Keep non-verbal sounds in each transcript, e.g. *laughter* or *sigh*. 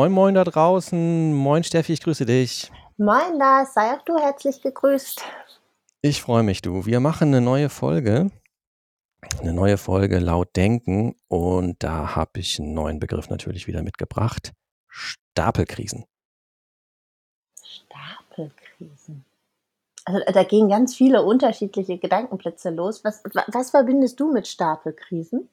Moin, moin da draußen. Moin, Steffi, ich grüße dich. Moin, Lars. Sei auch du herzlich gegrüßt. Ich freue mich, du. Wir machen eine neue Folge. Eine neue Folge laut Denken. Und da habe ich einen neuen Begriff natürlich wieder mitgebracht. Stapelkrisen. Stapelkrisen. Also da gehen ganz viele unterschiedliche Gedankenplätze los. Was, was verbindest du mit Stapelkrisen?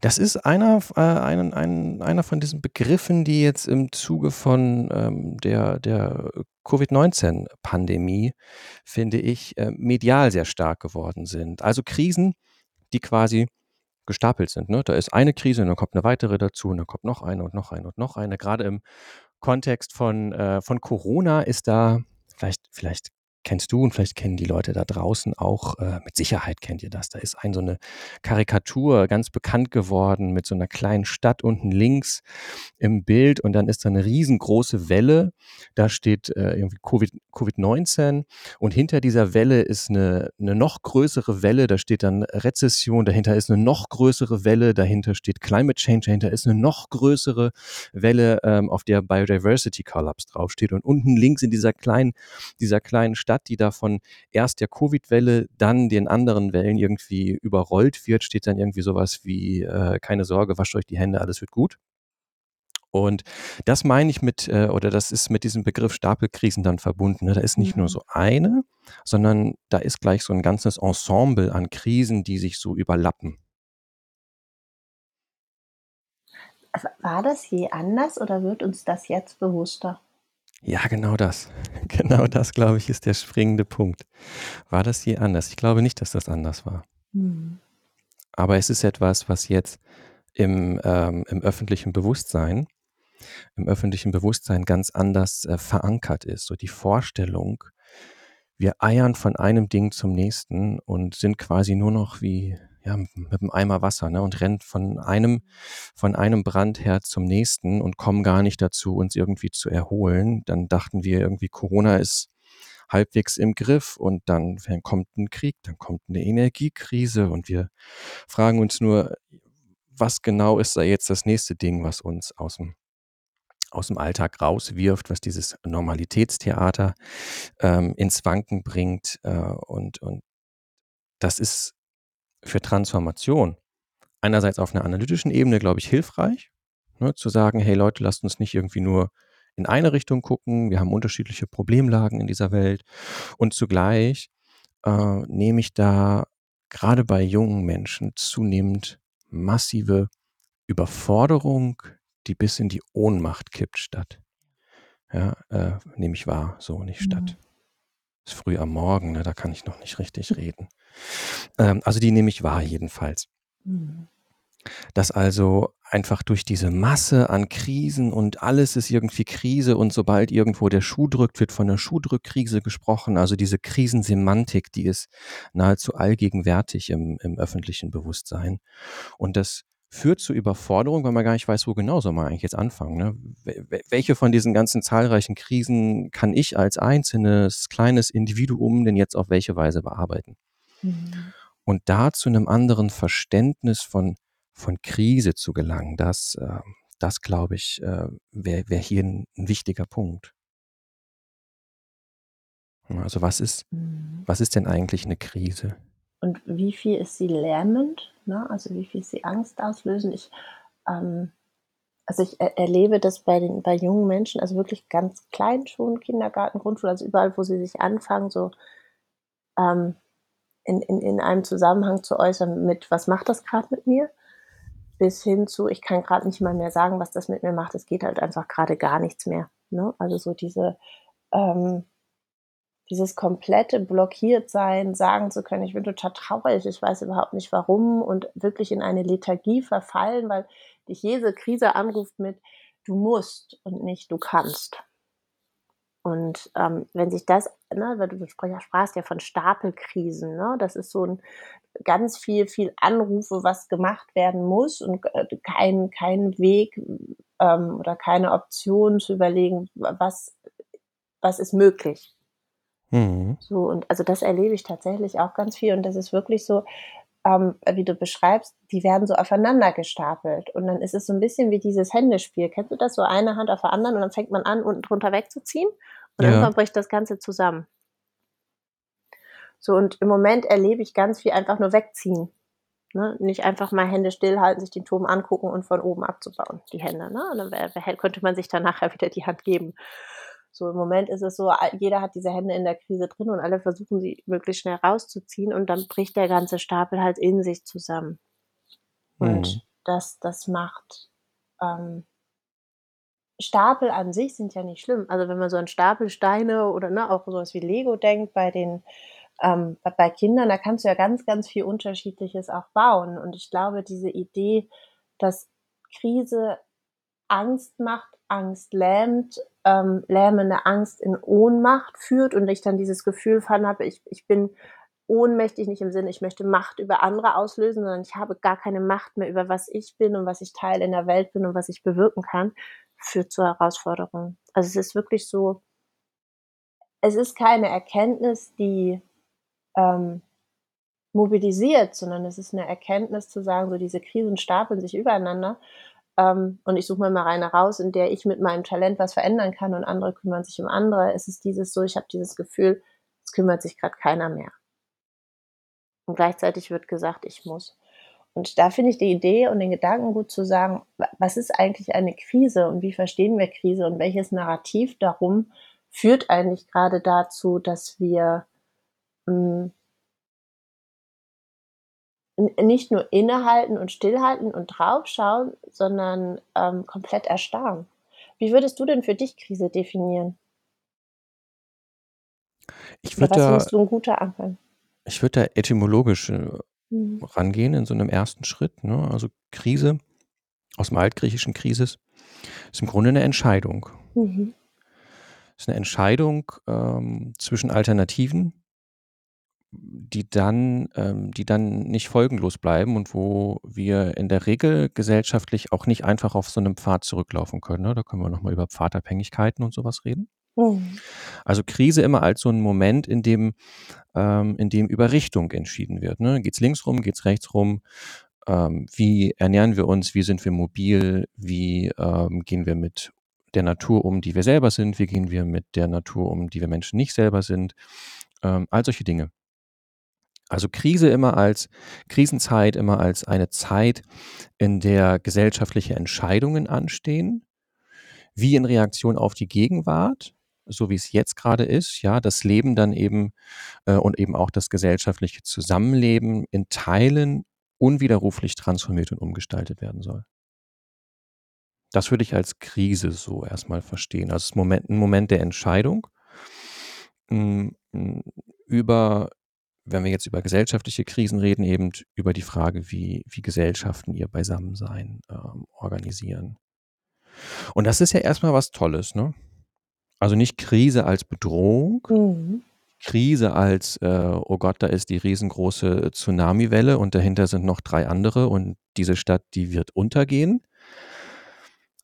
Das ist einer, äh, ein, ein, einer von diesen Begriffen, die jetzt im Zuge von ähm, der, der Covid-19-Pandemie, finde ich, äh, medial sehr stark geworden sind. Also Krisen, die quasi gestapelt sind. Ne? Da ist eine Krise und dann kommt eine weitere dazu und dann kommt noch eine und noch eine und noch eine. Gerade im Kontext von, äh, von Corona ist da, vielleicht, vielleicht kennst du und vielleicht kennen die Leute da draußen auch, äh, mit Sicherheit kennt ihr das. Da ist ein so eine Karikatur ganz bekannt geworden mit so einer kleinen Stadt unten links im Bild und dann ist da eine riesengroße Welle. Da steht äh, irgendwie Covid, Covid-19 und hinter dieser Welle ist eine, eine noch größere Welle, da steht dann Rezession, dahinter ist eine noch größere Welle, dahinter steht Climate Change, dahinter ist eine noch größere Welle, ähm, auf der Biodiversity Collapse draufsteht und unten links in dieser kleinen, dieser kleinen Stadt Stadt, die davon erst der Covid-Welle, dann den anderen Wellen irgendwie überrollt wird, steht dann irgendwie sowas wie, äh, keine Sorge, wascht euch die Hände, alles wird gut. Und das meine ich mit, äh, oder das ist mit diesem Begriff Stapelkrisen dann verbunden. Ne? Da ist nicht nur mhm. so eine, sondern da ist gleich so ein ganzes Ensemble an Krisen, die sich so überlappen. War das je anders oder wird uns das jetzt bewusster? Ja, genau das. *laughs* Genau das, glaube ich, ist der springende Punkt. War das je anders? Ich glaube nicht, dass das anders war. Mhm. Aber es ist etwas, was jetzt im, ähm, im öffentlichen Bewusstsein, im öffentlichen Bewusstsein ganz anders äh, verankert ist. So die Vorstellung, wir eiern von einem Ding zum nächsten und sind quasi nur noch wie ja, mit einem Eimer Wasser ne, und rennt von einem, von einem Brandherd zum nächsten und kommen gar nicht dazu, uns irgendwie zu erholen. Dann dachten wir irgendwie, Corona ist halbwegs im Griff und dann kommt ein Krieg, dann kommt eine Energiekrise und wir fragen uns nur, was genau ist da jetzt das nächste Ding, was uns aus dem aus dem Alltag rauswirft, was dieses Normalitätstheater ähm, ins Wanken bringt. Äh, und, und das ist für Transformation einerseits auf einer analytischen Ebene, glaube ich, hilfreich, ne, zu sagen, hey Leute, lasst uns nicht irgendwie nur in eine Richtung gucken, wir haben unterschiedliche Problemlagen in dieser Welt und zugleich äh, nehme ich da gerade bei jungen Menschen zunehmend massive Überforderung, die bis in die Ohnmacht kippt, statt. Ja, äh, nehme ich wahr, so nicht statt. Mhm. Ist früh am Morgen, ne, da kann ich noch nicht richtig reden. Ähm, also die nehme ich wahr jedenfalls. Mhm. Dass also einfach durch diese Masse an Krisen und alles ist irgendwie Krise und sobald irgendwo der Schuh drückt, wird von der Schuhdrückkrise gesprochen. Also diese Krisensemantik, die ist nahezu allgegenwärtig im, im öffentlichen Bewusstsein. Und das führt zu Überforderung, weil man gar nicht weiß, wo genau soll man eigentlich jetzt anfangen. Ne? Welche von diesen ganzen zahlreichen Krisen kann ich als einzelnes kleines Individuum denn jetzt auf welche Weise bearbeiten? Mhm. Und da zu einem anderen Verständnis von, von Krise zu gelangen, das, äh, das glaube ich, äh, wäre wär hier ein, ein, wichtiger Punkt. Also was ist, mhm. was ist denn eigentlich eine Krise? und wie viel ist sie lähmend, ne? also wie viel ist sie Angst auslösen. Ich, ähm, also ich er erlebe das bei den bei jungen Menschen, also wirklich ganz klein schon, Kindergarten, Grundschule, also überall, wo sie sich anfangen, so ähm, in, in, in einem Zusammenhang zu äußern mit, was macht das gerade mit mir, bis hin zu, ich kann gerade nicht mal mehr sagen, was das mit mir macht, es geht halt einfach gerade gar nichts mehr. Ne? Also so diese ähm, dieses komplette Blockiertsein, sagen zu können, ich bin total traurig, ich weiß überhaupt nicht warum und wirklich in eine Lethargie verfallen, weil dich jede Krise anruft mit, du musst und nicht du kannst. Und ähm, wenn sich das, ne, weil du sprachst ja von Stapelkrisen, ne, das ist so ein ganz viel, viel Anrufe, was gemacht werden muss und äh, kein, kein Weg ähm, oder keine Option zu überlegen, was, was ist möglich. Mhm. So, und also das erlebe ich tatsächlich auch ganz viel. Und das ist wirklich so, ähm, wie du beschreibst, die werden so aufeinander gestapelt. Und dann ist es so ein bisschen wie dieses Händespiel. Kennst du das? So eine Hand auf der anderen und dann fängt man an, unten drunter wegzuziehen und ja. irgendwann bricht das Ganze zusammen. So, und im Moment erlebe ich ganz viel einfach nur wegziehen. Ne? Nicht einfach mal Hände stillhalten, sich den Turm angucken und von oben abzubauen, die Hände. Ne? Und dann könnte man sich dann nachher wieder die Hand geben. So im Moment ist es so, jeder hat diese Hände in der Krise drin und alle versuchen sie möglichst schnell rauszuziehen und dann bricht der ganze Stapel halt in sich zusammen. Und mhm. das, das macht ähm, Stapel an sich sind ja nicht schlimm. Also wenn man so an Stapel Steine oder ne, auch sowas wie Lego denkt bei den ähm, bei Kindern, da kannst du ja ganz, ganz viel Unterschiedliches auch bauen. Und ich glaube, diese Idee, dass Krise Angst macht, Angst lähmt, ähm, lähmende Angst in Ohnmacht führt und ich dann dieses Gefühl von habe, ich, ich bin ohnmächtig, nicht im Sinne, ich möchte Macht über andere auslösen, sondern ich habe gar keine Macht mehr über was ich bin und was ich Teil in der Welt bin und was ich bewirken kann, führt zur Herausforderung. Also es ist wirklich so, es ist keine Erkenntnis, die ähm, mobilisiert, sondern es ist eine Erkenntnis zu sagen, so diese Krisen stapeln sich übereinander ähm, und ich suche mir mal eine raus, in der ich mit meinem Talent was verändern kann und andere kümmern sich um andere. Es ist dieses so, ich habe dieses Gefühl, es kümmert sich gerade keiner mehr. Und gleichzeitig wird gesagt, ich muss. Und da finde ich die Idee und den Gedanken gut zu sagen, was ist eigentlich eine Krise und wie verstehen wir Krise und welches Narrativ darum führt eigentlich gerade dazu, dass wir mh, hm, nicht nur innehalten und stillhalten und draufschauen, sondern ähm, komplett erstarren. Wie würdest du denn für dich Krise definieren? Ich würde da, du ein guter Anfang? Ich würde da etymologisch äh, mhm. rangehen in so einem ersten Schritt. Ne? Also Krise aus dem altgriechischen Krisis ist im Grunde eine Entscheidung. Mhm. Ist eine Entscheidung ähm, zwischen Alternativen, die dann, ähm, die dann nicht folgenlos bleiben und wo wir in der Regel gesellschaftlich auch nicht einfach auf so einem Pfad zurücklaufen können. Ne? Da können wir nochmal über Pfadabhängigkeiten und sowas reden. Also Krise immer als so ein Moment, in dem, ähm, in dem über Richtung entschieden wird. Ne? Geht's links rum, geht's rechts rum? Ähm, wie ernähren wir uns? Wie sind wir mobil? Wie ähm, gehen wir mit der Natur um, die wir selber sind? Wie gehen wir mit der Natur um, die wir Menschen nicht selber sind? Ähm, all solche Dinge. Also Krise immer als Krisenzeit, immer als eine Zeit, in der gesellschaftliche Entscheidungen anstehen, wie in Reaktion auf die Gegenwart, so wie es jetzt gerade ist, ja, das Leben dann eben äh, und eben auch das gesellschaftliche Zusammenleben in Teilen unwiderruflich transformiert und umgestaltet werden soll. Das würde ich als Krise so erstmal verstehen. Also Moment, ein Moment der Entscheidung mm, mm, über wenn wir jetzt über gesellschaftliche Krisen reden, eben über die Frage, wie, wie Gesellschaften ihr Beisammensein ähm, organisieren. Und das ist ja erstmal was Tolles, ne? Also nicht Krise als Bedrohung, mhm. Krise als, äh, oh Gott, da ist die riesengroße Tsunamiwelle und dahinter sind noch drei andere und diese Stadt, die wird untergehen.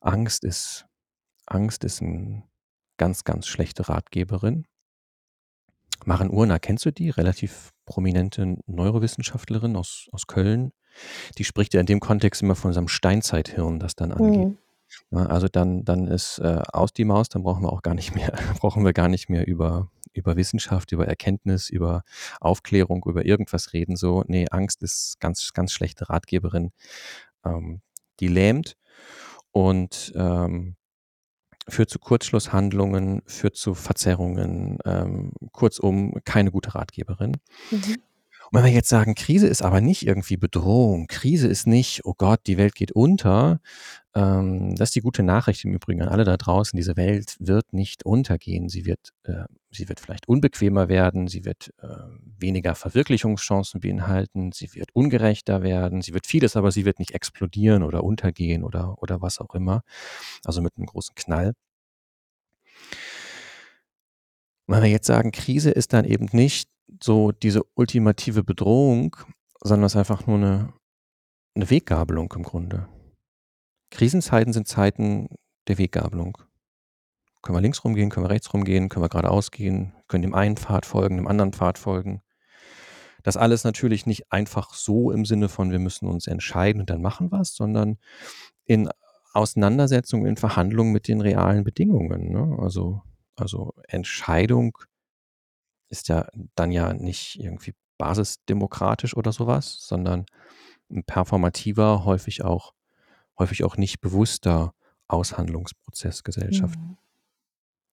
Angst ist, Angst ist eine ganz, ganz schlechte Ratgeberin. Maren Urner, kennst du die? Relativ prominente Neurowissenschaftlerin aus, aus Köln. Die spricht ja in dem Kontext immer von unserem Steinzeithirn, das dann angeht. Mhm. Also dann, dann ist äh, aus die Maus, dann brauchen wir auch gar nicht mehr, *laughs* brauchen wir gar nicht mehr über, über Wissenschaft, über Erkenntnis, über Aufklärung, über irgendwas reden. So, nee, Angst ist ganz, ganz schlechte Ratgeberin. Ähm, die lähmt und ähm, führt zu Kurzschlusshandlungen, führt zu Verzerrungen, ähm, kurzum keine gute Ratgeberin. Mhm. Und wenn wir jetzt sagen, Krise ist aber nicht irgendwie Bedrohung, Krise ist nicht, oh Gott, die Welt geht unter, ähm, das ist die gute Nachricht im Übrigen an alle da draußen, diese Welt wird nicht untergehen, sie wird, äh, sie wird vielleicht unbequemer werden, sie wird äh, weniger Verwirklichungschancen beinhalten, sie wird ungerechter werden, sie wird vieles, aber sie wird nicht explodieren oder untergehen oder, oder was auch immer, also mit einem großen Knall. wenn wir jetzt sagen, Krise ist dann eben nicht so diese ultimative Bedrohung, sondern es ist einfach nur eine, eine Weggabelung im Grunde. Krisenzeiten sind Zeiten der Weggabelung. Können wir links rumgehen, können wir rechts rumgehen, können wir geradeaus gehen, können dem einen Pfad folgen, dem anderen Pfad folgen. das alles natürlich nicht einfach so im Sinne von, wir müssen uns entscheiden und dann machen was, sondern in Auseinandersetzung, in Verhandlungen mit den realen Bedingungen. Ne? Also, also Entscheidung ist ja dann ja nicht irgendwie basisdemokratisch oder sowas, sondern ein performativer, häufig auch, häufig auch nicht bewusster Aushandlungsprozess Gesellschaft. Mhm.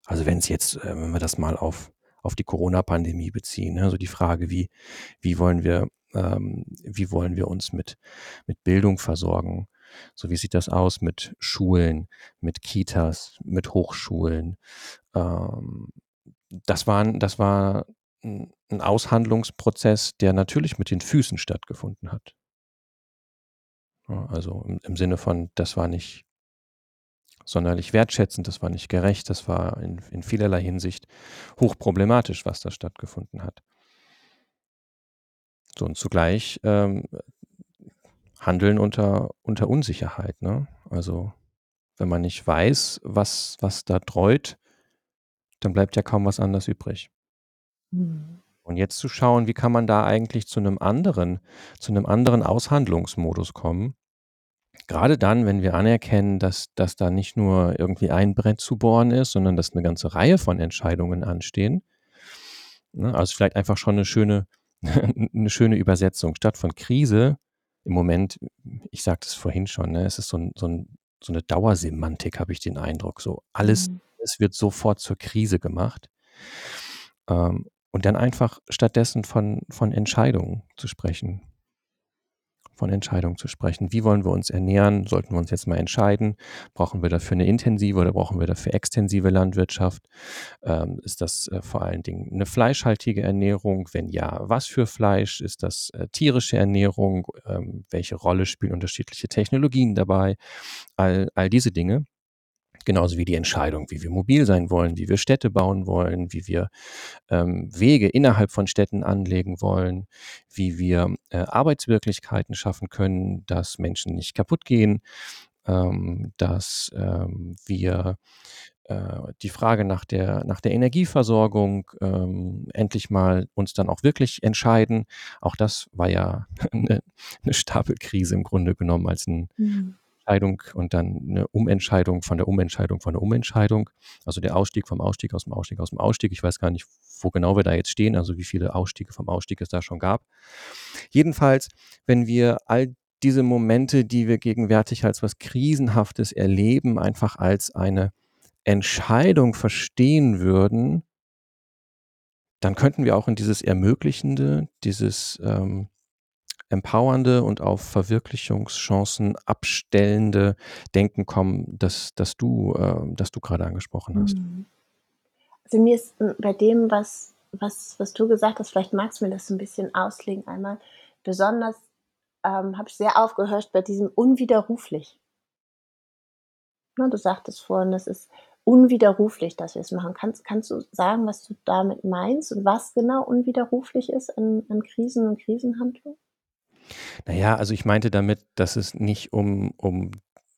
Also wenn es jetzt, äh, wenn wir das mal auf, auf die Corona-Pandemie beziehen, also die Frage, wie, wie wollen wir, ähm, wie wollen wir uns mit, mit Bildung versorgen? So, wie sieht das aus mit Schulen, mit Kitas, mit Hochschulen? Ähm, das, war, das war ein Aushandlungsprozess, der natürlich mit den Füßen stattgefunden hat. Also im, Sinne von, das war nicht sonderlich wertschätzend, das war nicht gerecht, das war in, in vielerlei Hinsicht hochproblematisch, was da stattgefunden hat. So, und zugleich ähm, Handeln unter, unter Unsicherheit. Ne? Also wenn man nicht weiß, was, was da dreut, dann bleibt ja kaum was anderes übrig. Mhm. Und jetzt zu schauen, wie kann man da eigentlich zu einem anderen, zu einem anderen Aushandlungsmodus kommen, Gerade dann, wenn wir anerkennen, dass dass da nicht nur irgendwie ein Brett zu bohren ist, sondern dass eine ganze Reihe von Entscheidungen anstehen. Ne, also vielleicht einfach schon eine schöne *laughs* 'ne schöne Übersetzung. Statt von Krise im Moment ich sagte es vorhin schon, ne, es ist so 'n so 'n so 'ne Dauersemantik, habe ich den Eindruck. So alles Mhm. es wird sofort zur Krise gemacht. Ähm, und dann einfach stattdessen von von Entscheidungen zu sprechen von Entscheidungen zu sprechen. Wie wollen wir uns ernähren? Sollten wir uns jetzt mal entscheiden? Brauchen wir dafür eine intensive oder brauchen wir dafür extensive Landwirtschaft? Ähm, ist das äh, vor allen Dingen eine fleischhaltige Ernährung? Wenn ja, was für Fleisch? Ist das äh, tierische Ernährung? Ähm, welche Rolle spielen unterschiedliche Technologien dabei? All, all diese Dinge. Genauso wie die Entscheidung, wie wir mobil sein wollen, wie wir Städte bauen wollen, wie wir ähm, Wege innerhalb von Städten anlegen wollen, wie wir äh, Arbeitswirklichkeiten schaffen können, dass Menschen nicht kaputt gehen, ähm, dass ähm, wir äh, die Frage nach der, nach der Energieversorgung ähm, endlich mal uns dann auch wirklich entscheiden. Auch das war ja *laughs* eine, eine Stapelkrise im Grunde genommen als ein mhm. Entscheidung und dann eine Umentscheidung von der Umentscheidung von der Umentscheidung. Also der Ausstieg vom Ausstieg aus dem Ausstieg aus dem Ausstieg. Ich weiß gar nicht, wo genau wir da jetzt stehen, also wie viele Ausstiege vom Ausstieg es da schon gab. Jedenfalls, wenn wir all diese Momente, die wir gegenwärtig als was Krisenhaftes erleben, einfach als eine Entscheidung verstehen würden, dann könnten wir auch in dieses Ermöglichende, dieses ähm, empowernde und auf Verwirklichungschancen abstellende Denken kommen, das, das du, äh, du gerade angesprochen hast. Mhm. Also mir ist hm, bei dem, was, was, was du gesagt hast, vielleicht magst du mir das ein bisschen auslegen einmal, besonders ähm, habe ich sehr aufgehört bei diesem unwiderruflich. Na, du sagtest vorhin, das ist unwiderruflich, dass wir es machen. Kannst, kannst du sagen, was du damit meinst und was genau unwiderruflich ist an, an Krisen und Krisenhandlungen? Naja, also ich meinte damit, dass es nicht um, um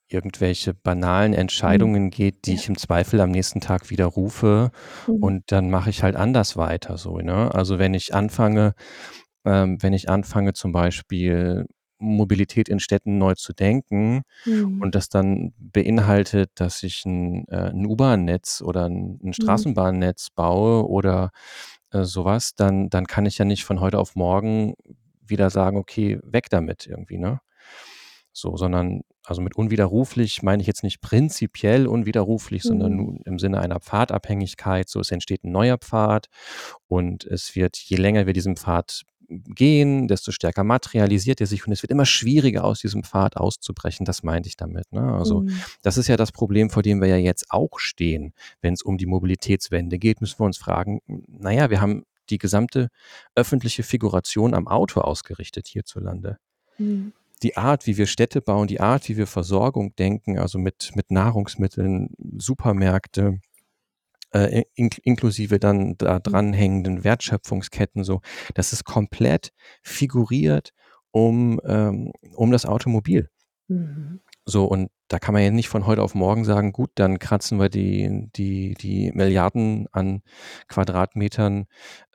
irgendwelche banalen mhm. Entscheidungen geht, die ja. ich im Zweifel am nächsten Tag wieder rufe mhm. und dann mache ich halt anders weiter so. Ne? Also wenn ich anfange, ähm, wenn ich anfange zum Beispiel Mobilität in Städten neu zu denken mhm. und das dann beinhaltet, dass ich ein, äh, ein U-Bahn-Netz oder ein, ein mhm. Straßenbahnnetz baue oder äh, sowas, dann, dann kann ich ja nicht von heute auf morgen wieder sagen, okay, weg damit irgendwie, ne? So, sondern, also mit unwiderruflich meine ich jetzt nicht prinzipiell unwiderruflich, mhm. sondern nun im Sinne einer Pfadabhängigkeit. So, es entsteht ein neuer Pfad und es wird, je länger wir diesem Pfad gehen, desto stärker materialisiert er sich und es wird immer schwieriger aus diesem Pfad auszubrechen. Das meinte ich damit. Ne? Also mhm. das ist ja das Problem, vor dem wir ja jetzt auch stehen, wenn es um die Mobilitätswende geht, müssen wir uns fragen, naja, wir haben die gesamte öffentliche Figuration am Auto ausgerichtet hierzulande. Mhm. Die Art, wie wir Städte bauen, die Art, wie wir Versorgung denken, also mit, mit Nahrungsmitteln, Supermärkte, äh, in, inklusive dann da mhm. dranhängenden Wertschöpfungsketten, so, das ist komplett figuriert um, ähm, um das Automobil. Mhm. So, und da kann man ja nicht von heute auf morgen sagen, gut, dann kratzen wir die, die, die Milliarden an Quadratmetern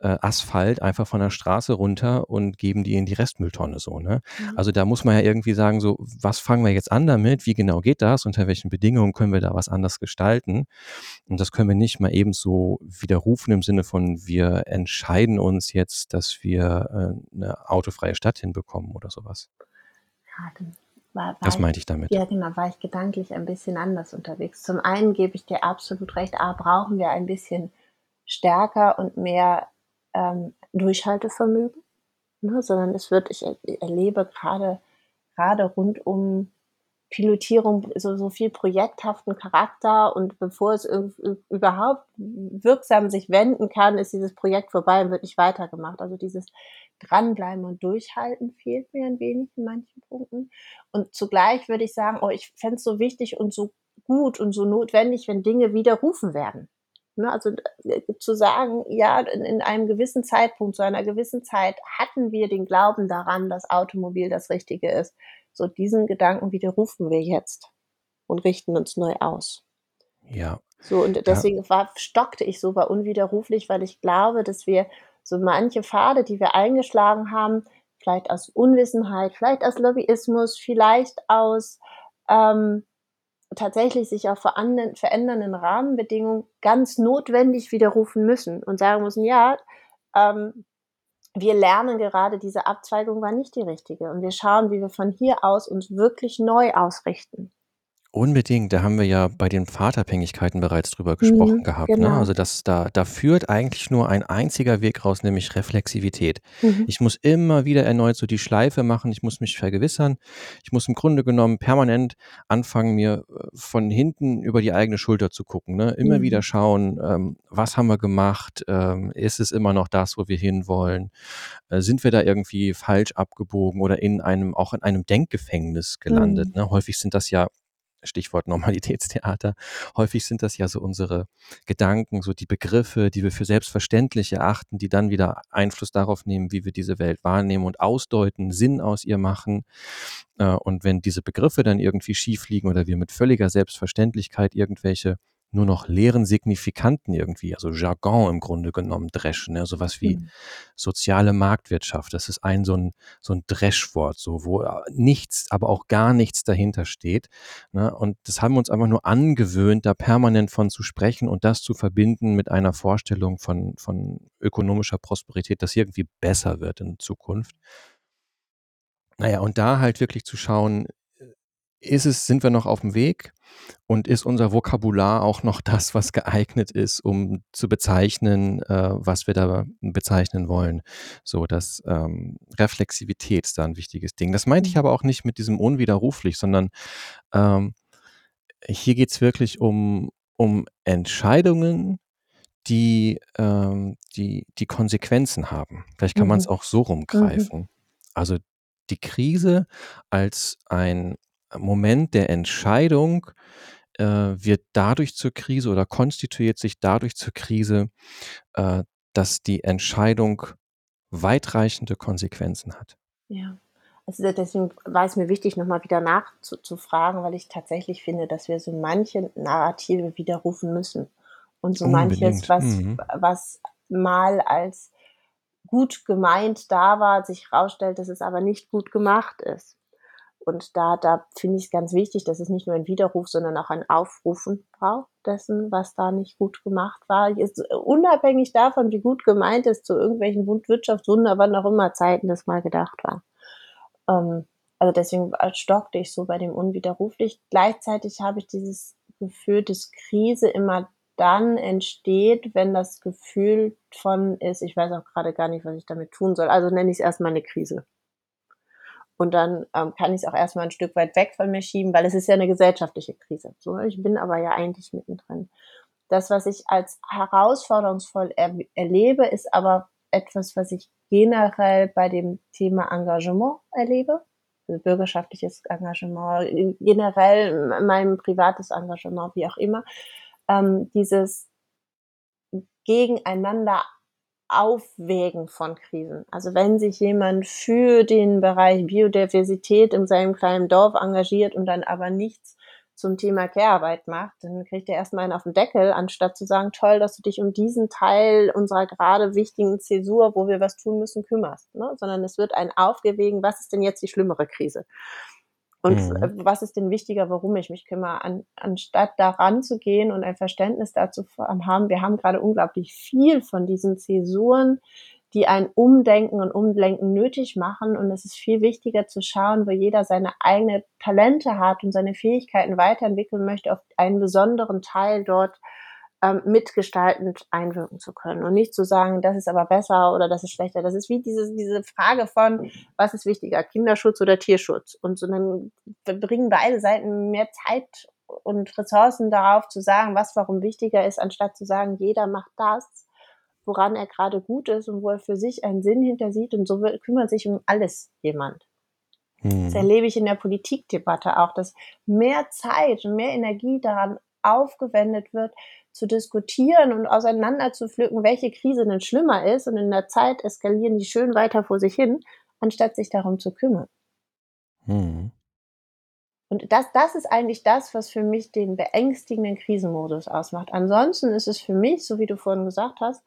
äh, Asphalt einfach von der Straße runter und geben die in die Restmülltonne so. Ne? Mhm. Also da muss man ja irgendwie sagen, so, was fangen wir jetzt an damit? Wie genau geht das? Unter welchen Bedingungen können wir da was anders gestalten? Und das können wir nicht mal eben so widerrufen im Sinne von, wir entscheiden uns jetzt, dass wir äh, eine autofreie Stadt hinbekommen oder sowas. Ja, war, war das meinte ich damit. Ja, genau, war ich gedanklich ein bisschen anders unterwegs. Zum einen gebe ich dir absolut recht, A, brauchen wir ein bisschen stärker und mehr ähm, Durchhaltevermögen, ne, sondern es wird, ich erlebe gerade, gerade rund um Pilotierung so, so viel projekthaften Charakter und bevor es überhaupt wirksam sich wenden kann, ist dieses Projekt vorbei und wird nicht weitergemacht. Also dieses Dranbleiben und Durchhalten fehlt mir ein wenig in manchen Punkten. Und zugleich würde ich sagen, oh, ich fände es so wichtig und so gut und so notwendig, wenn Dinge widerrufen werden. Ne, also äh, zu sagen, ja, in, in, einem gewissen Zeitpunkt, zu einer gewissen Zeit hatten wir den Glauben daran, dass Automobil das Richtige ist. So diesen Gedanken widerrufen wir jetzt und richten uns neu aus. Ja. So, und deswegen war, stockte ich so bei unwiderruflich, weil ich glaube, dass wir so manche Pfade, die wir eingeschlagen haben, vielleicht aus Unwissenheit, vielleicht aus Lobbyismus, vielleicht aus ähm, tatsächlich sich auf verändernden Rahmenbedingungen ganz notwendig widerrufen müssen und sagen müssen, ja, ähm, wir lernen gerade, diese Abzweigung war nicht die richtige und wir schauen, wie wir von hier aus uns wirklich neu ausrichten. Unbedingt, da haben wir ja bei den Pfadabhängigkeiten bereits drüber gesprochen mhm, gehabt. Ne? Also das, da, da führt eigentlich nur ein einziger Weg raus, nämlich Reflexivität. Mhm. Ich muss immer wieder erneut so die Schleife machen, ich muss mich vergewissern. Ich muss im Grunde genommen permanent anfangen, mir äh, von hinten über die eigene Schulter zu gucken. Ne? Immer mhm. wieder schauen, ähm, was haben wir gemacht? Ähm, ist es immer noch das, wo wir hinwollen? Äh, sind wir da irgendwie falsch abgebogen oder in einem, auch in einem Denkgefängnis gelandet? Mhm. Ne? Häufig sind das ja Stichwort *laughs* Normalitätstheater. Häufig sind das ja so unsere Gedanken, so die Begriffe, die wir für selbstverständlich erachten, die dann wieder Einfluss darauf nehmen, wie wir diese Welt wahrnehmen und ausdeuten, Sinn aus ihr machen. Äh, und wenn diese Begriffe dann irgendwie schief liegen oder wir mit völliger Selbstverständlichkeit irgendwelche nur noch leeren Signifikanten irgendwie, also Jargon im Grunde genommen dreschen, ne? sowas wie mhm. soziale Marktwirtschaft. Das ist ein so ein, so ein Dreschwort, so wo nichts, aber auch gar nichts dahinter steht. Ne? Und das haben wir uns einfach nur angewöhnt, da permanent von zu sprechen und das zu verbinden mit einer Vorstellung von, von ökonomischer Prosperität, dass irgendwie besser wird in Zukunft. Naja, und da halt wirklich zu schauen, ist es, sind wir noch auf dem Weg und ist unser Vokabular auch noch *laughs* das, was geeignet ist, um zu bezeichnen, äh, was wir da bezeichnen wollen. So, dass ähm, Reflexivität ist da ein wichtiges Ding. Das meinte ich mhm. aber auch nicht mit diesem unwiderruflich, sondern ähm, hier geht es wirklich um, um Entscheidungen, die, ähm, die, die Konsequenzen haben. Vielleicht kann mhm. man es auch so rumgreifen. Mhm. Also die Krise als ein Moment der Entscheidung äh, wird dadurch zur Krise oder konstituiert sich dadurch zur Krise, äh, dass die Entscheidung weitreichende Konsequenzen hat. Ja. Also deswegen war es mir wichtig, nochmal wieder nachzufragen, weil ich tatsächlich finde, dass wir so manche Narrative widerrufen müssen. Und so Unbedingt. manches, was, mhm. was mal als gut gemeint da war, sich herausstellt, dass es aber nicht gut gemacht ist. Und da, da finde ich es ganz wichtig, dass es nicht nur ein Widerruf, sondern auch ein Aufrufen braucht dessen, was da nicht gut gemacht war. Jetzt, äh, unabhängig davon, wie gut gemeint es zu irgendwelchen Wirtschaftswunder, wann auch immer Zeiten das mal gedacht war. Ähm, also deswegen stockte ich so bei dem unwiderruflich. Gleichzeitig habe ich dieses Gefühl, dass Krise immer dann entsteht, wenn das Gefühl von ist, ich weiß auch gerade gar nicht, was ich damit tun soll. Also nenne ich es erstmal eine Krise. Und dann ähm, kann ich es auch erstmal ein Stück weit weg von mir schieben, weil es ist ja eine gesellschaftliche Krise. So, ich bin aber ja eigentlich mittendrin. Das, was ich als herausforderungsvoll er erlebe, ist aber etwas, was ich generell bei dem Thema Engagement erlebe. Also bürgerschaftliches Engagement, generell mein privates Engagement, wie auch immer. Ähm, dieses gegeneinander Aufwägen von Krisen. Also wenn sich jemand für den Bereich Biodiversität in seinem kleinen Dorf engagiert und dann aber nichts zum Thema Care-Arbeit macht, dann kriegt er erstmal einen auf den Deckel, anstatt zu sagen, toll, dass du dich um diesen Teil unserer gerade wichtigen Zäsur, wo wir was tun müssen, kümmerst. Ne? Sondern es wird ein aufgewogen, was ist denn jetzt die schlimmere Krise? Und mhm. was ist denn wichtiger, warum ich mich kümmere, an, anstatt daran zu gehen und ein Verständnis dazu haben, wir haben gerade unglaublich viel von diesen Zäsuren, die ein Umdenken und Umlenken nötig machen. Und es ist viel wichtiger zu schauen, wo jeder seine eigenen Talente hat und seine Fähigkeiten weiterentwickeln möchte, auf einen besonderen Teil dort ähm, mitgestaltend einwirken zu können und nicht zu sagen, das ist aber besser oder das ist schlechter. Das ist wie diese, diese Frage von, was ist wichtiger, Kinderschutz oder Tierschutz? Und so dann bringen beide Seiten mehr Zeit und Ressourcen darauf zu sagen, was warum wichtiger ist, anstatt zu sagen, jeder macht das woran er gerade gut ist und wo er für sich einen Sinn hintersieht und so kümmert sich um alles jemand. Mhm. Das erlebe ich in der Politikdebatte auch, dass mehr Zeit und mehr Energie daran aufgewendet wird, zu diskutieren und auseinander zu pflücken, welche Krise denn schlimmer ist und in der Zeit eskalieren die schön weiter vor sich hin, anstatt sich darum zu kümmern. Mhm. Und das, das ist eigentlich das, was für mich den beängstigenden Krisenmodus ausmacht. Ansonsten ist es für mich, so wie du vorhin gesagt hast,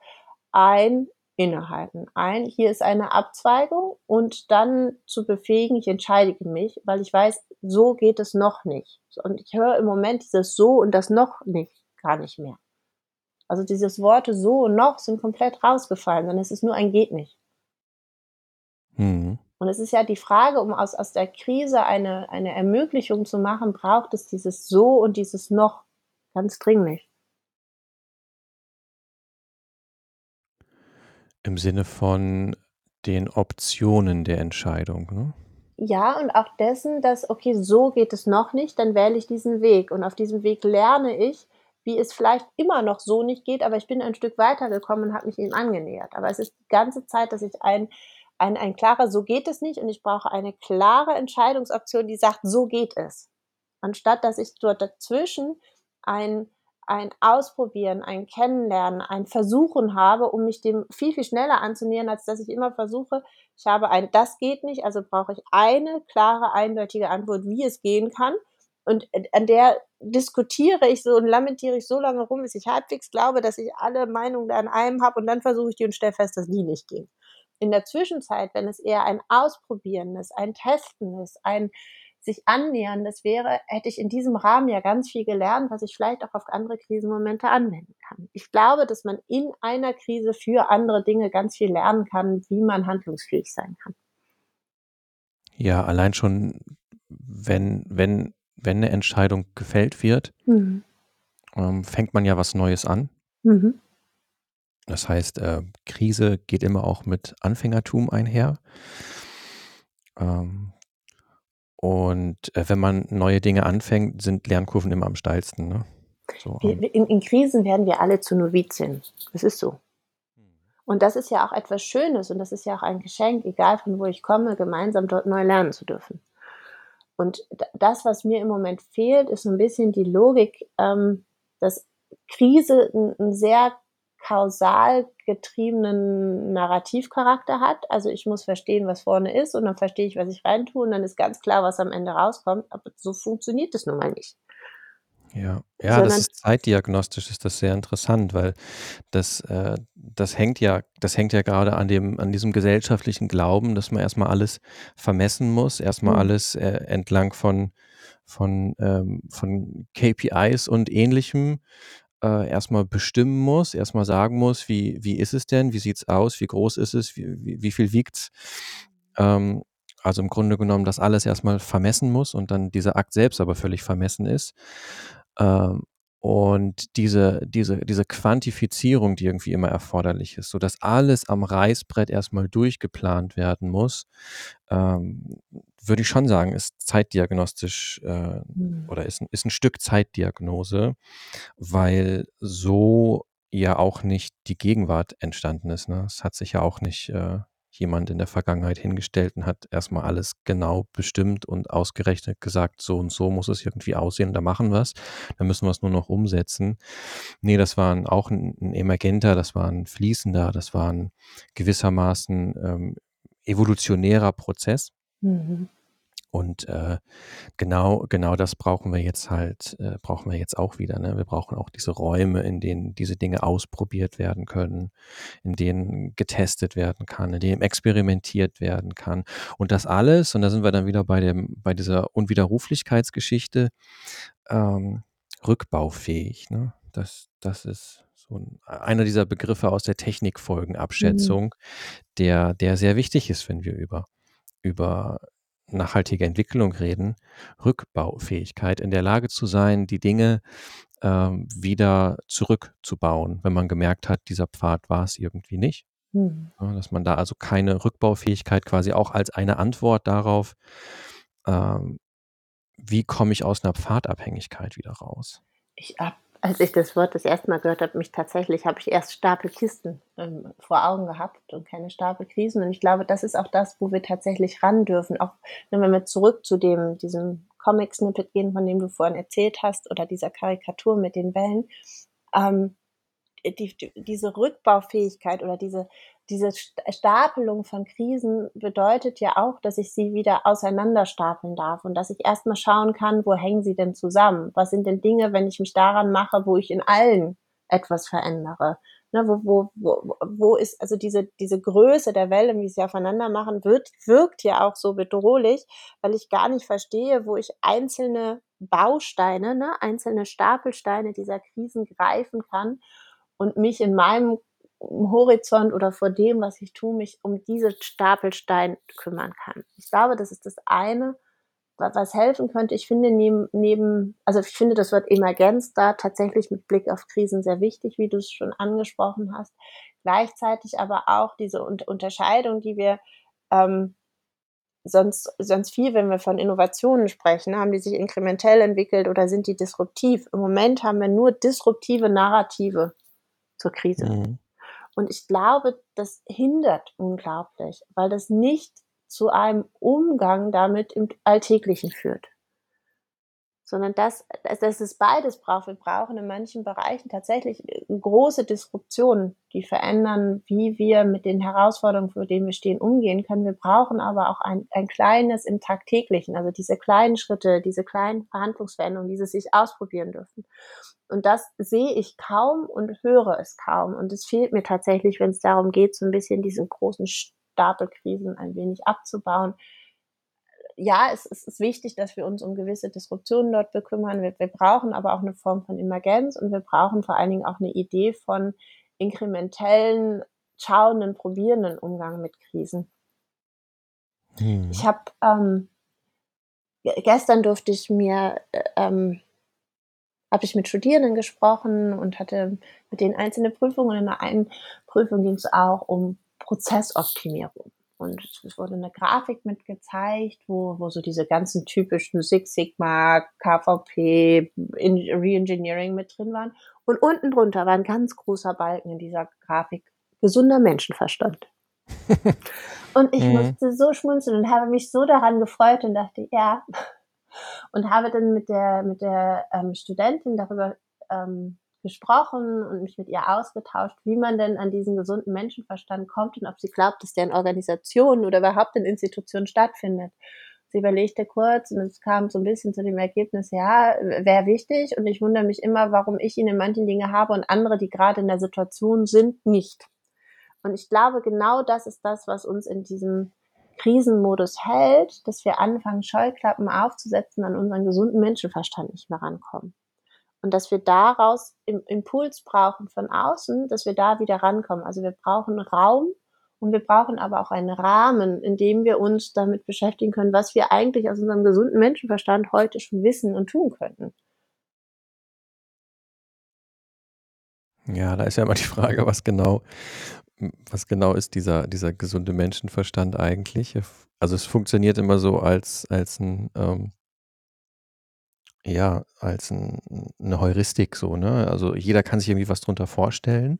ein Innehalten. Ein, hier ist eine Abzweigung und dann zu befähigen, ich entscheide mich, weil ich weiß, so geht es noch nicht. Und ich höre im Moment dieses so und das noch nicht gar nicht mehr. Also dieses Worte so und noch sind komplett rausgefallen, sondern es ist nur ein geht nicht. Mhm. Und es ist ja die Frage, um aus, aus der Krise eine, eine Ermöglichung zu machen, braucht es dieses so und dieses noch ganz dringlich. Im Sinne von den Optionen der Entscheidung, ne? Ja, und auch dessen, dass, okay, so geht es noch nicht, dann wähle ich diesen Weg. Und auf diesem Weg lerne ich, wie es vielleicht immer noch so nicht geht, aber ich bin ein Stück weitergekommen und habe mich ihm angenähert. Aber es ist die ganze Zeit, dass ich ein, ein, ein klarer, so geht es nicht und ich brauche eine klare Entscheidungsoption, die sagt, so geht es. Anstatt dass ich dort dazwischen ein ein Ausprobieren, ein Kennenlernen, ein Versuchen habe, um mich dem viel, viel schneller anzunähern, als dass ich immer versuche, ich habe eine, das geht nicht, also brauche ich eine klare, eindeutige Antwort, wie es gehen kann. Und an der diskutiere ich so und lamentiere ich so lange rum, bis ich halbwegs glaube, dass ich alle Meinungen da an einem habe und dann versuche ich die und stelle fest, dass die nicht gehen. In der Zwischenzeit, wenn es eher ein Ausprobieren ist, ein Testen ist, ein sich annähern, das wäre, hätte ich in diesem Rahmen ja ganz viel gelernt, was ich vielleicht auch auf andere Krisenmomente anwenden kann. Ich glaube, dass man in einer Krise für andere Dinge ganz viel lernen kann, wie man handlungsfähig sein kann. Ja, allein schon, wenn, wenn, wenn eine Entscheidung gefällt wird, mhm. ähm, fängt man ja was Neues an. Mhm. Das heißt, äh, Krise geht immer auch mit Anfängertum einher. Ähm, und äh, wenn man neue Dinge anfängt, sind Lernkurven immer am steilsten. Ne? So, ähm. in, in, Krisen werden wir alle zu Novizien. Das ist so. Hm. Und das ist ja auch etwas Schönes und das ist ja auch ein Geschenk, egal von wo ich komme, gemeinsam dort neu lernen zu dürfen. Und das, was mir im Moment fehlt, ist so ein bisschen die Logik, ähm, dass Krise ein, ein sehr kausal getriebenen Narrativcharakter hat. Also ich muss verstehen, was vorne ist und dann verstehe ich, was ich reintue und dann ist ganz klar, was am Ende rauskommt. Aber so funktioniert es nun mal nicht. Ja, ja, Sondern, das ist zeitdiagnostisch ist das sehr interessant, weil das, äh, das hängt ja, das hängt ja gerade an dem, an diesem gesellschaftlichen Glauben, dass man erstmal alles vermessen muss, erstmal mhm. alles äh, entlang von, von, ähm, von KPIs und ähnlichem äh, erstmal bestimmen muss, erstmal sagen muss, wie, wie ist es denn, wie sieht es aus, wie groß ist es, wie, wie, wie viel wiegt's. Ähm, also im Grunde genommen, das alles erstmal vermessen muss und dann dieser Akt selbst aber völlig vermessen ist. Ähm, und diese, diese, diese Quantifizierung, die irgendwie immer erforderlich ist, so dass alles am Reißbrett erstmal durchgeplant werden muss, ähm, würde ich schon sagen, ist zeitdiagnostisch äh, mhm. oder ist, ist ein Stück Zeitdiagnose, weil so ja auch nicht die Gegenwart entstanden ist. Ne? Es hat sich ja auch nicht, äh, jemand in der Vergangenheit hingestellt und hat erstmal alles genau bestimmt und ausgerechnet gesagt, so und so muss es irgendwie aussehen, da machen wir es. Dann müssen wir es nur noch umsetzen. Nee, das war auch ein, ein emergenter, das war ein fließender, das war ein gewissermaßen ähm, evolutionärer Prozess. Mhm. Und äh, genau, genau das brauchen wir jetzt halt, äh, brauchen wir jetzt auch wieder. Ne? Wir brauchen auch diese Räume, in denen diese Dinge ausprobiert werden können, in denen getestet werden kann, in denen experimentiert werden kann. Und das alles, und da sind wir dann wieder bei dem, bei dieser Unwiderruflichkeitsgeschichte, ähm, rückbaufähig. Ne? Das, das ist so ein, einer dieser Begriffe aus der Technikfolgenabschätzung, mhm. der, der sehr wichtig ist, wenn wir über über nachhaltige Entwicklung reden, Rückbaufähigkeit, in der Lage zu sein, die Dinge ähm, wieder zurückzubauen, wenn man gemerkt hat, dieser Pfad war es irgendwie nicht. Mhm. Ja, dass man da also keine Rückbaufähigkeit quasi auch als eine Antwort darauf, ähm, wie komme ich aus einer Pfadabhängigkeit wieder raus? Ich habe als ich das Wort das erste Mal gehört habe, mich tatsächlich, habe ich erst Stapelkisten ähm, vor Augen gehabt und keine Stapelkrisen. Und ich glaube, das ist auch das, wo wir tatsächlich ran dürfen. Auch wenn wir zurück zu dem, diesem Comic-Snippet gehen, von dem du vorhin erzählt hast, oder dieser Karikatur mit den Wellen. Ähm, die, die, diese Rückbaufähigkeit oder diese, diese Stapelung von Krisen bedeutet ja auch, dass ich sie wieder auseinanderstapeln darf und dass ich erstmal schauen kann, wo hängen sie denn zusammen? Was sind denn Dinge, wenn ich mich daran mache, wo ich in allen etwas verändere? Ne, wo, wo, wo, wo ist also diese, diese Größe der Wellen, wie sie aufeinander machen, wird, wirkt ja auch so bedrohlich, weil ich gar nicht verstehe, wo ich einzelne Bausteine, ne, einzelne Stapelsteine dieser Krisen greifen kann und mich in meinem Horizont oder vor dem, was ich tue, mich um diese Stapelstein kümmern kann. Ich glaube, das ist das eine, was helfen könnte. Ich finde neben, neben, also ich finde das Wort Emergenz da tatsächlich mit Blick auf Krisen sehr wichtig, wie du es schon angesprochen hast. Gleichzeitig aber auch diese Unterscheidung, die wir ähm, sonst, sonst viel, wenn wir von Innovationen sprechen, haben die sich inkrementell entwickelt oder sind die disruptiv? Im Moment haben wir nur disruptive Narrative zur Krise. Mhm. Und ich glaube, das hindert unglaublich, weil das nicht zu einem Umgang damit im Alltäglichen führt sondern dass, dass es beides braucht. Wir brauchen in manchen Bereichen tatsächlich äh, große Disruptionen, die verändern, wie wir mit den Herausforderungen, vor denen wir stehen, umgehen können. Wir brauchen aber auch ein, ein kleines im Tagtäglichen, also diese kleinen Schritte, diese kleinen Verhandlungsveränderungen, diese sich ausprobieren dürfen. Und das sehe ich kaum und höre es kaum. Und es fehlt mir tatsächlich, wenn es darum geht, so ein bisschen diesen großen Stapelkrisen ein wenig abzubauen, ja, es, es, ist wichtig, dass wir uns um gewisse Disruptionen dort bekümmern. Wir, wir brauchen aber auch eine Form von Emergenz und wir brauchen vor allen Dingen auch eine Idee von inkrementellen, schauenden, probierenden Umgang mit Krisen. Hm. Ich habe ähm, gestern durfte ich mir äh, ähm, habe ich mit Studierenden gesprochen und hatte mit denen einzelne Prüfungen. Und in der einen Prüfung ging es auch um Prozessoptimierung. Und es wurde eine Grafik mitgezeigt, wo, wo so diese ganzen typischen Six Sigma, KVP, Reengineering mit drin waren. Und unten drunter war ein ganz großer Balken in dieser Grafik, gesunder Menschenverstand. *laughs* und ich mhm. musste so schmunzeln und habe mich so daran gefreut und dachte, ja. Und habe dann mit der, mit der ähm, Studentin darüber ähm, gesprochen und mich mit ihr ausgetauscht, wie man denn an diesen gesunden Menschenverstand kommt und ob sie glaubt, dass der in Organisationen oder überhaupt in Institutionen stattfindet. Sie überlegte kurz und es kam so ein bisschen zu dem Ergebnis, ja, wäre wichtig und ich wundere mich immer, warum ich ihn in manchen Dingen habe und andere, die gerade in der Situation sind, nicht. Und ich glaube, genau das ist das, was uns in diesem Krisenmodus hält, dass wir anfangen, Scheuklappen aufzusetzen, an unseren gesunden Menschenverstand nicht mehr rankommen. Und dass wir daraus im Impuls brauchen von außen, dass wir da wieder rankommen. Also wir brauchen Raum und wir brauchen aber auch einen Rahmen, in dem wir uns damit beschäftigen können, was wir eigentlich aus unserem gesunden Menschenverstand heute schon wissen und tun könnten. Ja, da ist ja immer die Frage, was genau, was genau ist dieser, dieser gesunde Menschenverstand eigentlich? Also es funktioniert immer so als, als ein ähm, ja, als 'n 'ne Heuristik so, ne? Also, jeder kann sich irgendwie was drunter vorstellen.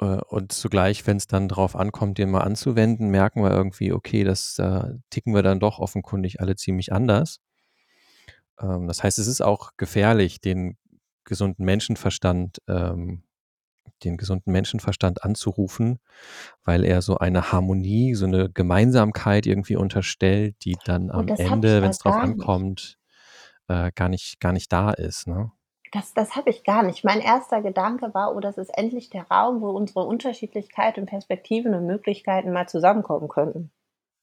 Äh, und zugleich, wenn es dann darauf ankommt, den mal anzuwenden, merken wir irgendwie, okay, das äh, ticken wir dann doch offenkundig alle ziemlich anders. Ähm, das heißt, es ist auch gefährlich, den gesunden Menschenverstand, ähm, den gesunden Menschenverstand anzurufen, weil er so eine Harmonie, so eine Gemeinsamkeit irgendwie unterstellt, die dann am Ende, wenn es drauf ankommt, äh, gar nicht, gar nicht da ist. Ne? Das, das habe ich gar nicht. Mein erster Gedanke war, oh, das ist endlich der Raum, wo unsere Unterschiedlichkeit und Perspektiven und Möglichkeiten mal zusammenkommen könnten.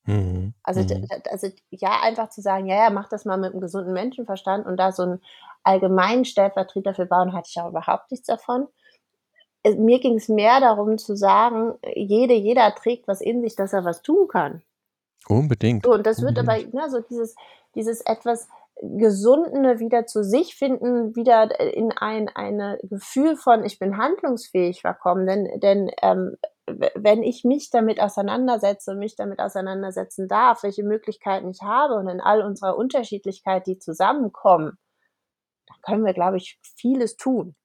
Mhm. Also, mhm. also ja, einfach zu sagen, ja, ja, mach das mal mit einem gesunden Menschenverstand und da so einen allgemeinen Stellvertreter für bauen, hatte ich auch überhaupt nichts davon. Mir ging es mehr darum zu sagen, jede, jeder trägt was in sich, dass er was tun kann. Unbedingt. So, und das Unbedingt. wird aber, ne, so dieses, dieses etwas Gesundene wieder zu sich finden, wieder in ein eine Gefühl von ich bin handlungsfähig verkommen. Denn, denn ähm, wenn ich mich damit auseinandersetze und mich damit auseinandersetzen darf, welche Möglichkeiten ich habe und in all unserer Unterschiedlichkeit, die zusammenkommen, dann können wir, glaube ich, vieles tun.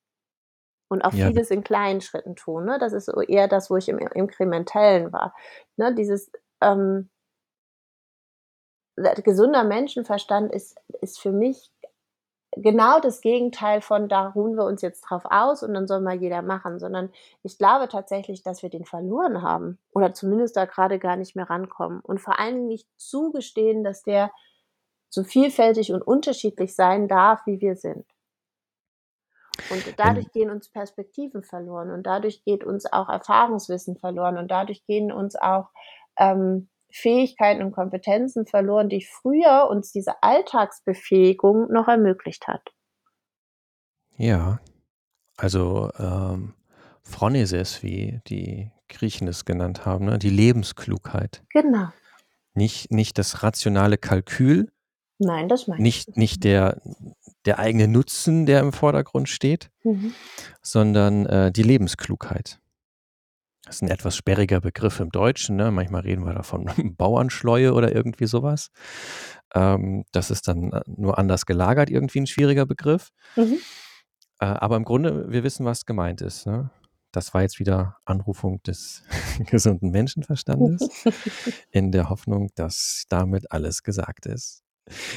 Und auch ja. vieles in kleinen Schritten tun. Ne? Das ist eher das, wo ich im Inkrementellen war. Ne? Dieses ähm, gesunder Menschenverstand ist, ist für mich genau das Gegenteil von, da ruhen wir uns jetzt drauf aus und dann soll mal jeder machen, sondern ich glaube tatsächlich, dass wir den verloren haben oder zumindest da gerade gar nicht mehr rankommen und vor allen Dingen nicht zugestehen, dass der so vielfältig und unterschiedlich sein darf, wie wir sind. Und dadurch gehen uns Perspektiven verloren und dadurch geht uns auch Erfahrungswissen verloren und dadurch gehen uns auch ähm, Fähigkeiten und Kompetenzen verloren, die früher uns diese Alltagsbefähigung noch ermöglicht hat. Ja, also ähm, Phronesis, wie die Griechen es genannt haben, ne? die Lebensklugheit. Genau. Nicht, nicht das rationale Kalkül. Nein, das meine nicht, ich. Nicht der, der eigene Nutzen, der im Vordergrund steht, mhm. sondern äh, die Lebensklugheit. Das ist ein etwas sperriger Begriff im Deutschen. Ne? Manchmal reden wir davon *laughs* Bauernschleue oder irgendwie sowas. Ähm, das ist dann äh, nur anders gelagert, irgendwie ein schwieriger Begriff. Mhm. Äh, aber im Grunde, wir wissen, was gemeint ist. Ne? Das war jetzt wieder Anrufung des *laughs* gesunden Menschenverstandes *laughs* in der Hoffnung, dass damit alles gesagt ist.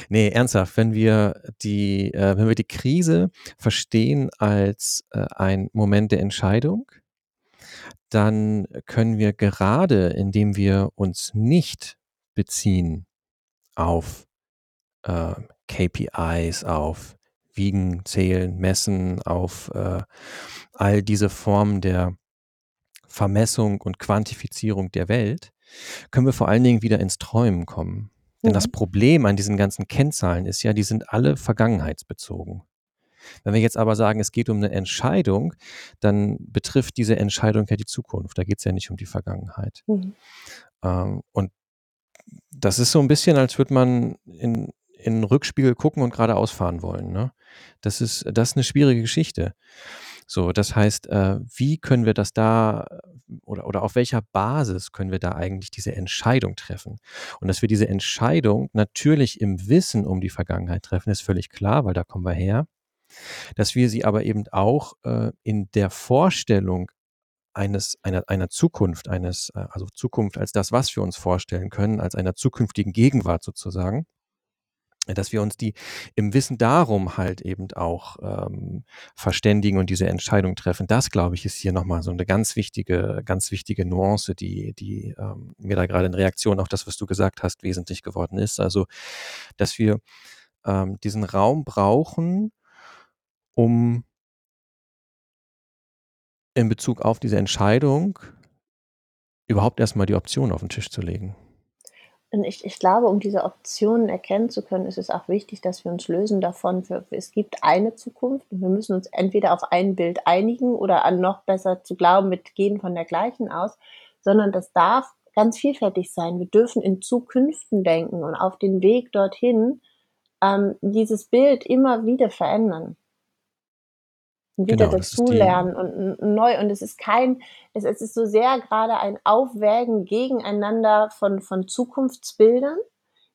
Nee, ernsthaft, wenn wir die, äh, wenn wir die Krise verstehen als äh, ein Moment der Entscheidung, dann können wir gerade, indem wir uns nicht beziehen auf äh, KPIs, auf Wiegen, Zählen, Messen, auf äh, all diese Formen der Vermessung und Quantifizierung der Welt, können wir vor allen Dingen wieder ins Träumen kommen. Denn das Problem an diesen ganzen Kennzahlen ist ja, die sind alle vergangenheitsbezogen. Wenn wir jetzt aber sagen, es geht um eine Entscheidung, dann betrifft diese Entscheidung ja die Zukunft. Da geht es ja nicht um die Vergangenheit. Mhm. Ähm, und das ist so ein bisschen, als würde man in, in einen Rückspiegel gucken und geradeaus fahren wollen. Ne? Das, ist, das ist eine schwierige Geschichte. So, das heißt, äh, wie können wir das da oder, oder auf welcher Basis können wir da eigentlich diese Entscheidung treffen? Und dass wir diese Entscheidung natürlich im Wissen um die Vergangenheit treffen, ist völlig klar, weil da kommen wir her dass wir sie aber eben auch äh, in der Vorstellung eines, einer, einer Zukunft, eines, äh, also Zukunft als das, was wir uns vorstellen können, als einer zukünftigen Gegenwart sozusagen, dass wir uns die im Wissen darum halt eben auch ähm, verständigen und diese Entscheidung treffen. Das, glaube ich, ist hier nochmal so eine ganz wichtige, ganz wichtige Nuance, die, die ähm, mir da gerade in Reaktion auf das, was du gesagt hast, wesentlich geworden ist. Also, dass wir ähm, diesen Raum brauchen, um in Bezug auf diese Entscheidung überhaupt erstmal die Option auf den Tisch zu legen. Und ich, ich glaube, um diese Optionen erkennen zu können, ist es auch wichtig, dass wir uns lösen davon, für, es gibt eine Zukunft und wir müssen uns entweder auf ein Bild einigen oder an noch besser zu glauben, wir gehen von der gleichen aus, sondern das darf ganz vielfältig sein. Wir dürfen in Zukünften denken und auf den Weg dorthin ähm, dieses Bild immer wieder verändern wieder genau, dazulernen und neu. Und es ist kein, es, es ist so sehr gerade ein Aufwägen gegeneinander von, von Zukunftsbildern,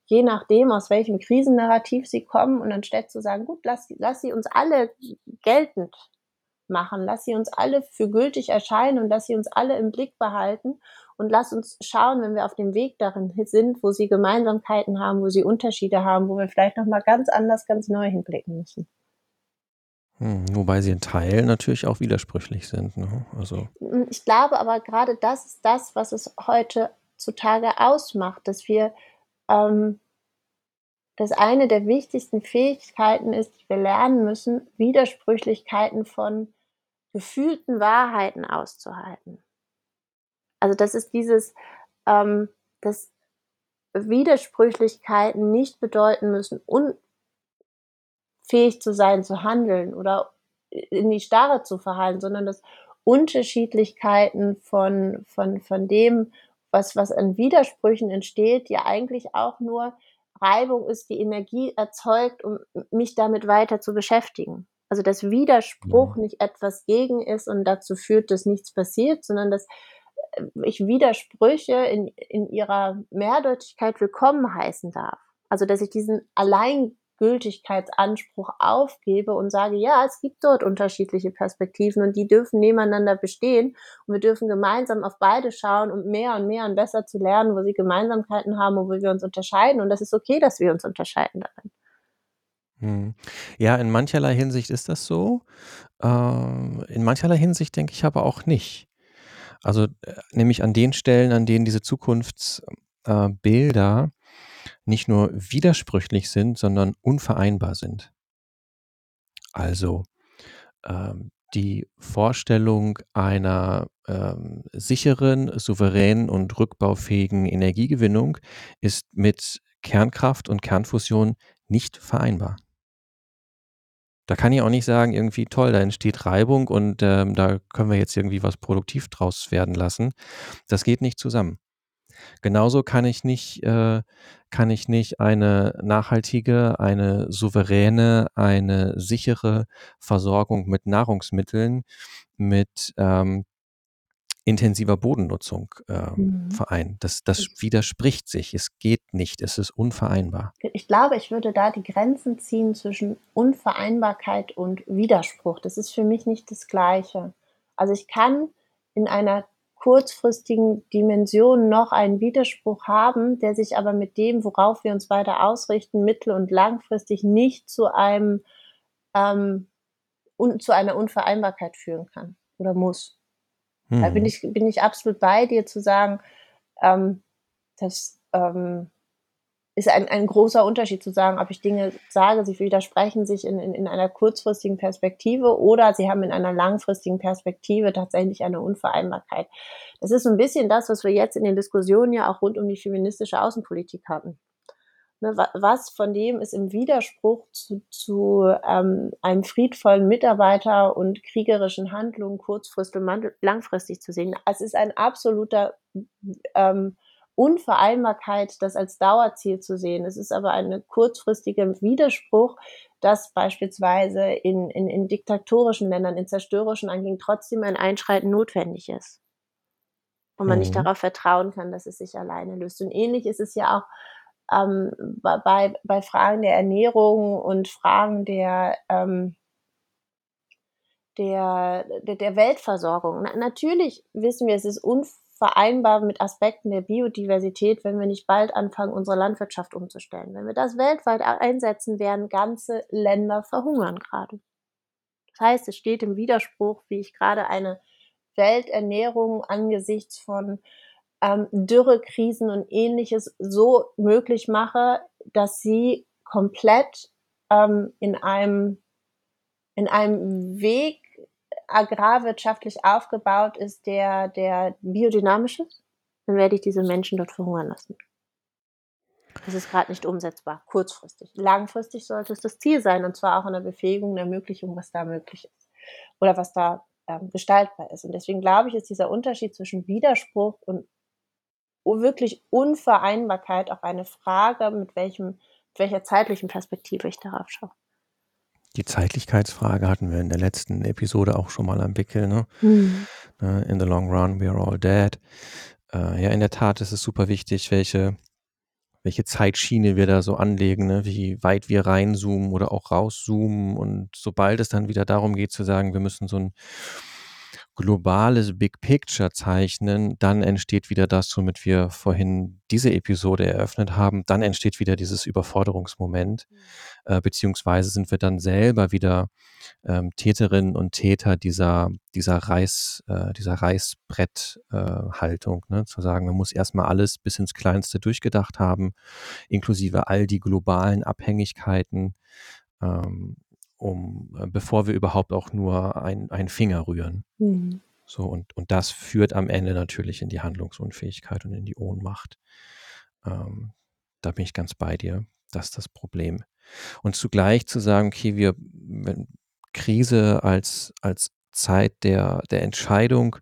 je nachdem, aus welchem Krisennarrativ sie kommen. Und anstatt zu sagen, gut, lass, lass sie uns alle geltend machen. Lass sie uns alle für gültig erscheinen und lass sie uns alle im Blick behalten und lass uns schauen, wenn wir auf dem Weg darin sind, wo sie Gemeinsamkeiten haben, wo sie Unterschiede haben, wo wir vielleicht noch mal ganz anders, ganz neu hinblicken müssen. Hm, wobei sie in Teilen natürlich auch widersprüchlich sind. Ne? Also. Hm, ich glaube aber gerade das ist das, was es heutzutage ausmacht, dass wir ähm, dass eine der wichtigsten Fähigkeiten ist, die wir lernen müssen, Widersprüchlichkeiten von gefühlten Wahrheiten auszuhalten. Also das ist dieses, ähm, dass Widersprüchlichkeiten nicht bedeuten müssen, unfähig zu sein, zu handeln oder in die Starre zu verhalten, sondern dass Unterschiedlichkeiten von, von, von dem, was, was an Widersprüchen entsteht, ja eigentlich auch nur Reibung ist, die Energie erzeugt, um mich damit weiter zu beschäftigen. Also dass Widerspruch nicht etwas gegen ist und dazu führt, dass nichts passiert, sondern dass äh, ich Widersprüche in, in ihrer Mehrdeutigkeit willkommen heißen darf. Also dass ich diesen allein Gültigkeitsanspruch aufgebe und sage, ja, es gibt dort unterschiedliche Perspektiven und die dürfen nebeneinander bestehen und wir dürfen gemeinsam auf beide schauen, um mehr und mehr und besser zu lernen, wo sie Gemeinsamkeiten haben und wo wir uns unterscheiden und das ist okay, dass wir uns unterscheiden darin. Hm. Ja, in mancherlei Hinsicht ist das so. Ähm, in mancherlei Hinsicht denke ich aber auch nicht. Also äh, nämlich an den Stellen, an denen diese Zukunftsbilder äh, nicht nur widersprüchlich sind, sondern unvereinbar sind. Also ähm, die Vorstellung einer ähm, sicheren, souveränen und rückbaufähigen Energiegewinnung ist mit Kernkraft und Kernfusion nicht vereinbar. Da kann ich auch nicht sagen, irgendwie toll, da entsteht Reibung und ähm, da können wir jetzt irgendwie was produktiv draus werden lassen. Das geht nicht zusammen. Genauso kann ich nicht, äh, kann ich nicht eine nachhaltige, eine souveräne, eine sichere Versorgung mit Nahrungsmitteln, mit ähm, intensiver Bodennutzung äh, mhm. vereinen. Das, das widerspricht sich. Es geht nicht. Es ist unvereinbar. Ich glaube, ich würde da die Grenzen ziehen zwischen Unvereinbarkeit und Widerspruch. Das ist für mich nicht das Gleiche. Also ich kann in einer kurzfristigen Dimension noch einen Widerspruch haben, der sich aber mit dem, worauf wir uns weiter ausrichten, mittel- und langfristig nicht zu einem ähm, un, zu einer Unvereinbarkeit führen kann oder muss. Hm. Da bin ich, bin ich absolut bei dir zu sagen, ähm, dass ähm, ist ein, ein großer Unterschied zu sagen, ob ich Dinge sage, sie widersprechen sich in, in, in einer kurzfristigen Perspektive oder sie haben in einer langfristigen Perspektive tatsächlich eine Unvereinbarkeit. Das ist so ein bisschen das, was wir jetzt in den Diskussionen ja auch rund um die feministische Außenpolitik hatten. Ne, was von dem ist im Widerspruch zu, zu ähm, einem friedvollen Mitarbeiter und kriegerischen Handlungen kurzfristig und langfristig zu sehen? Es ist ein absoluter ähm, Unvereinbarkeit, das als Dauerziel zu sehen. Es ist aber ein kurzfristiger Widerspruch, dass beispielsweise in, in, in diktatorischen Ländern, in zerstörerischen Angehen trotzdem ein Einschreiten notwendig ist. Und man mhm. nicht darauf vertrauen kann, dass es sich alleine löst. Und ähnlich ist es ja auch ähm, bei, bei Fragen der Ernährung und Fragen der, ähm, der, der, der Weltversorgung. Na, natürlich wissen wir, es ist unvereinbar vereinbar mit Aspekten der Biodiversität, wenn wir nicht bald anfangen, unsere Landwirtschaft umzustellen. Wenn wir das weltweit einsetzen, werden ganze Länder verhungern gerade. Das heißt, es steht im Widerspruch, wie ich gerade eine Welternährung angesichts von ähm, Dürrekrisen und ähnliches so möglich mache, dass sie komplett ähm, in einem in einem Weg agrarwirtschaftlich aufgebaut ist, der, der biodynamisch ist, dann werde ich diese Menschen dort verhungern lassen. Das ist gerade nicht umsetzbar, kurzfristig. Langfristig sollte es das Ziel sein, und zwar auch in der Befähigung, der Ermöglichung, was da möglich ist. Oder was da ähm, gestaltbar ist. Und deswegen glaube ich, ist dieser Unterschied zwischen Widerspruch und wirklich Unvereinbarkeit auch eine Frage, mit welchem, mit welcher zeitlichen Perspektive ich darauf schaue. Die Zeitlichkeitsfrage hatten wir in der letzten Episode auch schon mal am Wickel. Ne? Mhm. In the long run, we are all dead. Äh, ja, in der Tat ist es super wichtig, welche, welche Zeitschiene wir da so anlegen, ne? wie weit wir reinzoomen oder auch rauszoomen. Und sobald es dann wieder darum geht zu sagen, wir müssen so ein globales Big Picture zeichnen, dann entsteht wieder das, womit wir vorhin diese Episode eröffnet haben. Dann entsteht wieder dieses Überforderungsmoment, mhm. äh, beziehungsweise sind wir dann selber wieder ähm, Täterinnen und Täter dieser, dieser Reiß, äh, dieser Reißbretthaltung, äh, ne? zu sagen, man muss erstmal alles bis ins Kleinste durchgedacht haben, inklusive all die globalen Abhängigkeiten, ähm, um, äh, bevor wir überhaupt auch nur ein, einen Finger rühren. Mhm. So, und, und das führt am Ende natürlich in die Handlungsunfähigkeit und in die Ohnmacht. Ähm, da bin ich ganz bei dir. Das ist das Problem. Und zugleich zu sagen, okay, wir, wenn Krise als, als Zeit der, der Entscheidung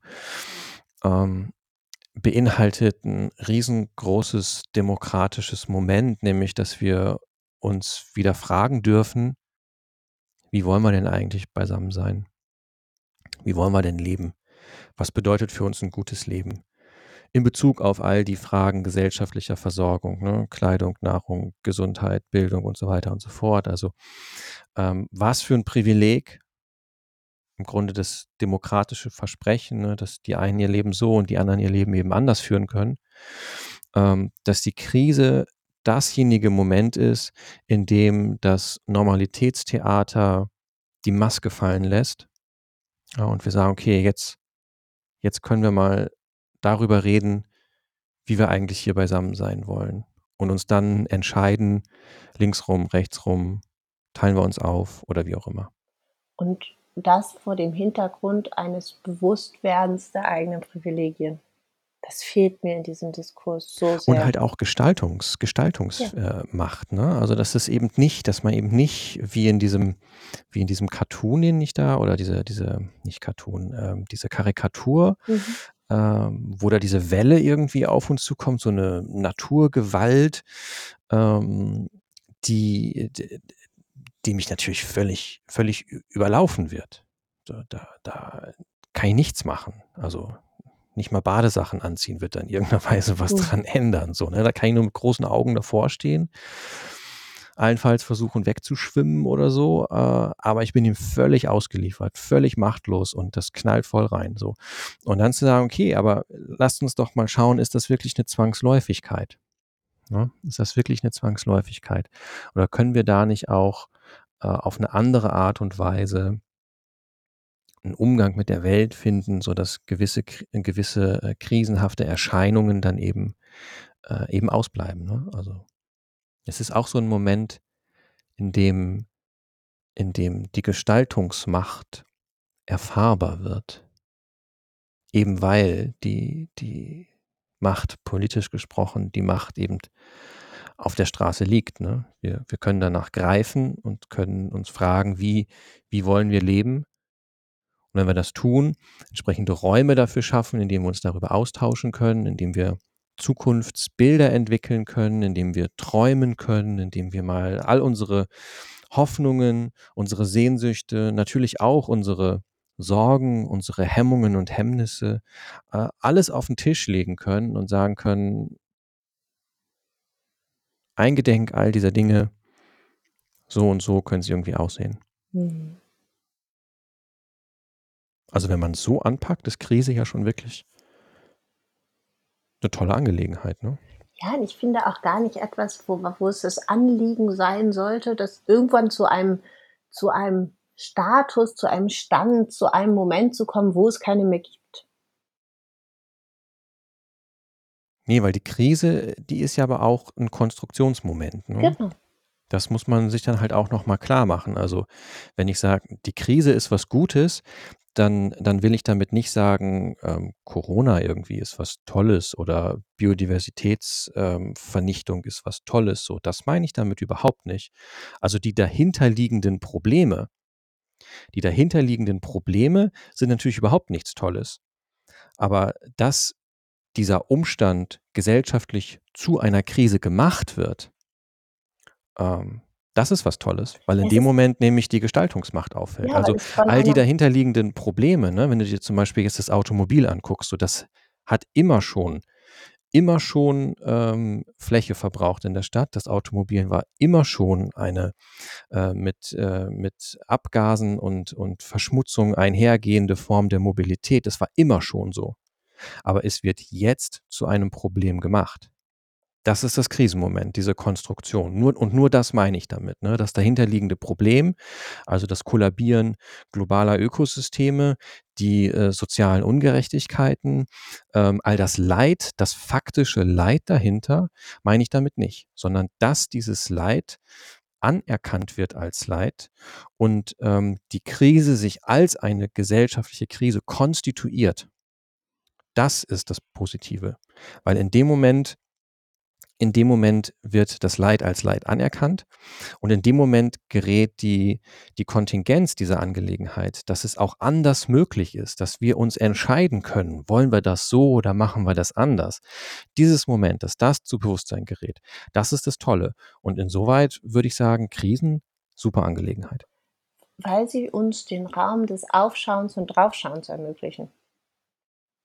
ähm, beinhaltet ein riesengroßes demokratisches Moment, nämlich dass wir uns wieder fragen dürfen, wie wollen wir denn eigentlich beisammen sein? Wie wollen wir denn leben? Was bedeutet für uns ein gutes Leben? In Bezug auf all die Fragen gesellschaftlicher Versorgung, ne? Kleidung, Nahrung, Gesundheit, Bildung und so weiter und so fort. Also ähm, was für ein Privileg, im Grunde das demokratische Versprechen, ne? dass die einen ihr Leben so und die anderen ihr Leben eben anders führen können, ähm, dass die Krise dasjenige Moment ist, in dem das Normalitätstheater die Maske fallen lässt. Ja, und wir sagen, okay, jetzt, jetzt können wir mal darüber reden, wie wir eigentlich hier beisammen sein wollen. Und uns dann entscheiden, linksrum, rechtsrum, teilen wir uns auf oder wie auch immer. Und das vor dem Hintergrund eines Bewusstwerdens der eigenen Privilegien. Das fehlt mir in diesem Diskurs so sehr. Und halt auch Gestaltungs, Gestaltungsmacht. Ja. Äh, ne? Also das ist eben nicht, dass man eben nicht wie in diesem, wie in diesem Cartoon, den ich da, oder diese, diese, nicht Cartoon, ähm, diese Karikatur, mhm. ähm, wo da diese Welle irgendwie auf uns zukommt, so eine Naturgewalt, ähm, die, die mich natürlich völlig, völlig überlaufen wird. Da, da, da kann ich nichts machen. Also nicht mal Badesachen anziehen, wird dann in irgendeiner *laughs* Weise was mhm. dran ändern. So, ne? Da kann ich nur mit großen Augen davor stehen, allenfalls versuchen wegzuschwimmen oder so, äh, aber ich bin ihm völlig ausgeliefert, völlig machtlos und das knallt voll rein. So. Und dann zu sagen, okay, aber lasst uns doch mal schauen, ist das wirklich eine Zwangsläufigkeit? Ne? Ist das wirklich eine Zwangsläufigkeit? Oder können wir da nicht auch äh, auf eine andere Art und Weise einen Umgang mit der Welt finden, so dass gewisse, gewisse äh, krisenhafte Erscheinungen dann eben, äh, eben ausbleiben. Ne? Also es ist auch so ein Moment, in dem, in dem die Gestaltungsmacht erfahrbar wird. Eben weil die, die Macht, politisch gesprochen, die Macht eben auf der Straße liegt. Ne? Wir, wir können danach greifen und können uns fragen, wie, wie wollen wir leben? Und wenn wir das tun, entsprechende Räume dafür schaffen, indem wir uns darüber austauschen können, indem wir Zukunftsbilder entwickeln können, indem wir träumen können, indem wir mal all unsere Hoffnungen, unsere Sehnsüchte, natürlich auch unsere Sorgen, unsere Hemmungen und Hemmnisse, äh, alles auf den Tisch legen können und sagen können, eingedenk all dieser Dinge, so und so können sie irgendwie aussehen. Mhm. Also wenn man es so anpackt, ist Krise ja schon wirklich eine tolle Angelegenheit, ne? Ja, und ich finde auch gar nicht etwas, wo, wo es das Anliegen sein sollte, dass irgendwann zu einem, zu einem Status, zu einem Stand, zu einem Moment zu kommen, wo es keine mehr gibt. Nee, weil die Krise, die ist ja aber auch ein Konstruktionsmoment. Ne? Genau. Das muss man sich dann halt auch nochmal klar machen. Also, wenn ich sage, die Krise ist was Gutes, dann, dann will ich damit nicht sagen, ähm, Corona irgendwie ist was Tolles oder Biodiversitätsvernichtung ähm, ist was Tolles. So, das meine ich damit überhaupt nicht. Also die dahinterliegenden Probleme, die dahinterliegenden Probleme sind natürlich überhaupt nichts Tolles. Aber dass dieser Umstand gesellschaftlich zu einer Krise gemacht wird, ähm, das ist was Tolles, weil in es dem Moment nämlich die Gestaltungsmacht auffällt. Ja, also all die dahinterliegenden Probleme, ne, wenn du dir zum Beispiel jetzt das Automobil anguckst, so das hat immer schon immer schon ähm, Fläche verbraucht in der Stadt. Das Automobil war immer schon eine äh, mit, äh, mit Abgasen und, und Verschmutzung einhergehende Form der Mobilität. Das war immer schon so. Aber es wird jetzt zu einem Problem gemacht. Das ist das Krisenmoment, diese Konstruktion. Nur, und nur das meine ich damit. Ne? Das dahinterliegende Problem, also das Kollabieren globaler Ökosysteme, die äh, sozialen Ungerechtigkeiten, ähm, all das Leid, das faktische Leid dahinter, meine ich damit nicht, sondern dass dieses Leid anerkannt wird als Leid und ähm, die Krise sich als eine gesellschaftliche Krise konstituiert. Das ist das Positive. Weil in dem Moment in dem Moment wird das Leid als Leid anerkannt und in dem Moment gerät die, die Kontingenz dieser Angelegenheit, dass es auch anders möglich ist, dass wir uns entscheiden können, wollen wir das so oder machen wir das anders. Dieses Moment, dass das zu Bewusstsein gerät, das ist das Tolle. Und insoweit würde ich sagen, Krisen, super Angelegenheit. Weil sie uns den Raum des Aufschauens und Draufschauens ermöglichen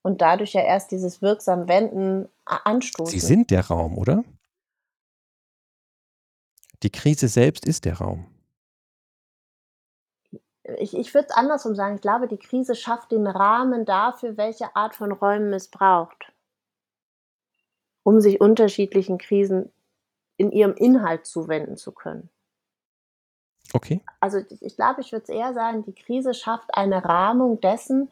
und dadurch ja erst dieses wirksam Wenden anstoßen. Sie sind der Raum, oder? Die Krise selbst ist der Raum. Ich, ich würde es andersrum sagen. Ich glaube, die Krise schafft den Rahmen dafür, welche Art von Räumen es braucht, um sich unterschiedlichen Krisen in ihrem Inhalt zuwenden zu können. Okay. Also ich glaube, ich würde es eher sagen, die Krise schafft eine Rahmung dessen,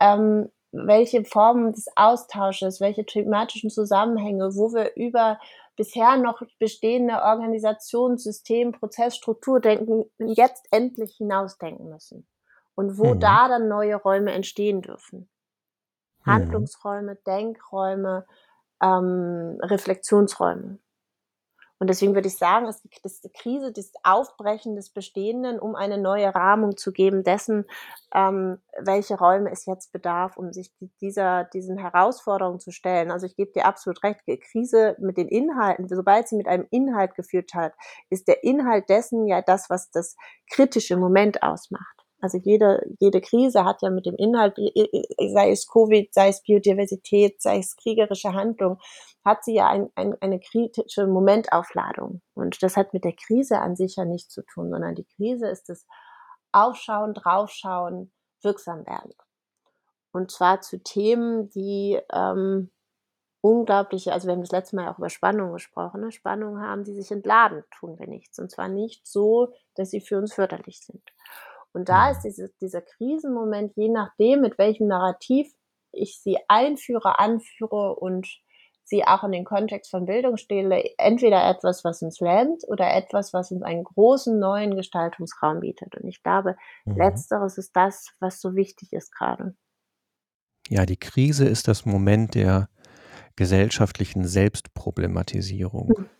ähm, welche Formen des Austausches, welche thematischen Zusammenhänge, wo wir über bisher noch bestehende Organisation, System, Prozess, Struktur denken, jetzt endlich hinausdenken müssen. Und wo mhm. da dann neue Räume entstehen dürfen. Mhm. Handlungsräume, Denkräume, ähm, Reflexionsräume. Und deswegen würde ich sagen, es ist die Krise, das Aufbrechen des Bestehenden, um eine neue Rahmung zu geben dessen, ähm, welche Räume es jetzt bedarf, um sich dieser, diesen Herausforderungen zu stellen. Also ich gebe dir absolut recht, Krise mit den Inhalten, sobald sie mit einem Inhalt geführt hat, ist der Inhalt dessen ja das, was das kritische Moment ausmacht. Also jede, jede Krise hat ja mit dem Inhalt, sei es Covid, sei es Biodiversität, sei es kriegerische Handlung, hat sie ja ein, ein, eine kritische Momentaufladung. Und das hat mit der Krise an sich ja nichts zu tun, sondern die Krise ist das Aufschauen, Draufschauen, wirksam werden. Und zwar zu Themen, die ähm, unglaubliche, also wir haben das letzte Mal auch über Spannung gesprochen, ne? Spannungen haben, die sich entladen, tun wir nichts. Und zwar nicht so, dass sie für uns förderlich sind. Und da ist diese, dieser Krisenmoment, je nachdem, mit welchem Narrativ ich sie einführe, anführe und sie auch in den Kontext von Bildung stelle, entweder etwas, was uns lähmt oder etwas, was uns einen großen neuen Gestaltungsraum bietet. Und ich glaube, mhm. letzteres ist das, was so wichtig ist gerade. Ja, die Krise ist das Moment der gesellschaftlichen Selbstproblematisierung. Mhm.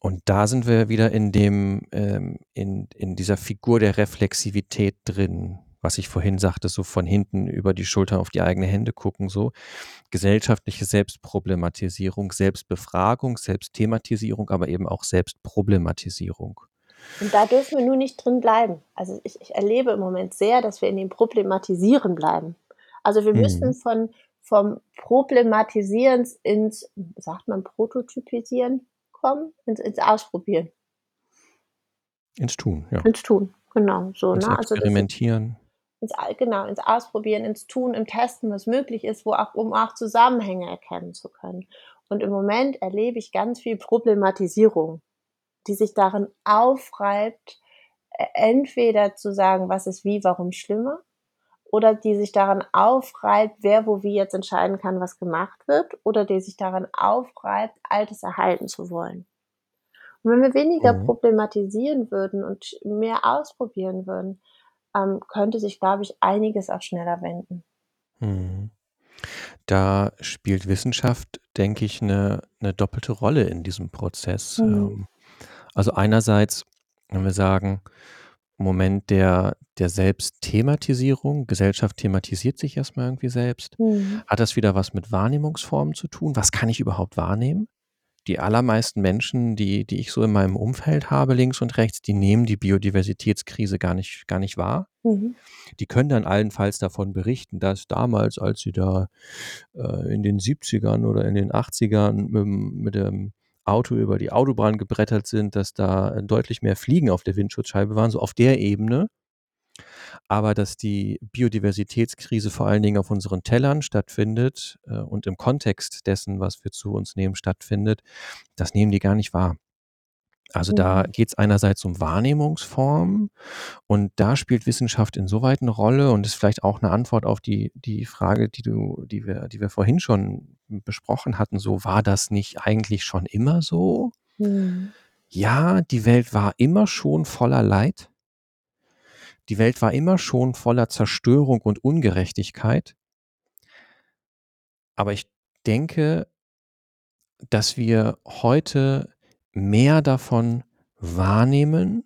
Und da sind wir wieder in dem, ähm, in, in dieser Figur der Reflexivität drin, was ich vorhin sagte, so von hinten über die Schulter auf die eigene Hände gucken, so gesellschaftliche Selbstproblematisierung, Selbstbefragung, Selbstthematisierung, aber eben auch Selbstproblematisierung. Und da dürfen wir nur nicht drin bleiben. Also ich, ich erlebe im Moment sehr, dass wir in dem Problematisieren bleiben. Also wir mhm. müssen von vom Problematisieren ins, sagt man, Prototypisieren, kommen, ins, ins Ausprobieren. Ins Tun, ja. Ins Tun, genau. So, ins ne? Experimentieren. Also ins, genau, ins Ausprobieren, ins Tun, im Testen, was möglich ist, wo auch, um auch Zusammenhänge erkennen zu können. Und im Moment erlebe ich ganz viel Problematisierung, die sich darin aufreibt, e, entweder zu sagen, was ist wie, warum schlimmer, oder die sich daran aufreibt, wer wo wie jetzt entscheiden kann, was gemacht wird, oder die sich daran aufreibt, Altes erhalten zu wollen. Und wenn wir weniger mhm. problematisieren würden und mehr ausprobieren würden, ähm, könnte sich, glaube ich, einiges auch schneller wenden. Mhm. Da spielt Wissenschaft, denke ich, eine, eine doppelte Rolle in diesem Prozess. Mhm. Ähm, also einerseits, wenn wir sagen, Moment der, der Selbstthematisierung. Gesellschaft thematisiert sich erstmal irgendwie selbst. Mhm. Hat das wieder was mit Wahrnehmungsformen zu tun? Was kann ich überhaupt wahrnehmen? Die allermeisten Menschen, die, die ich so in meinem Umfeld habe, links und rechts, die nehmen die Biodiversitätskrise gar nicht, gar nicht wahr. Mhm. Die können dann allenfalls davon berichten, dass damals, als sie da äh, in den 70ern oder in den 80ern mit, mit dem Auto über die Autobahn gebrettert sind, dass da deutlich mehr Fliegen auf der Windschutzscheibe waren, so auf der Ebene. Aber dass die Biodiversitätskrise vor allen Dingen auf unseren Tellern stattfindet äh, und im Kontext dessen, was wir zu uns nehmen, stattfindet, das nehmen die gar nicht wahr. Also da Mhm. geht es einerseits um Wahrnehmungsformen und da spielt Wissenschaft insoweit eine Rolle und ist vielleicht auch eine Antwort auf die, die Frage, die du, die wir, die wir vorhin schon besprochen hatten. So, war das nicht eigentlich schon immer so? Mhm. Ja, die Welt war immer schon voller Leid. Die Welt war immer schon voller Zerstörung und Ungerechtigkeit. Aber ich denke, dass wir heute mehr davon wahrnehmen,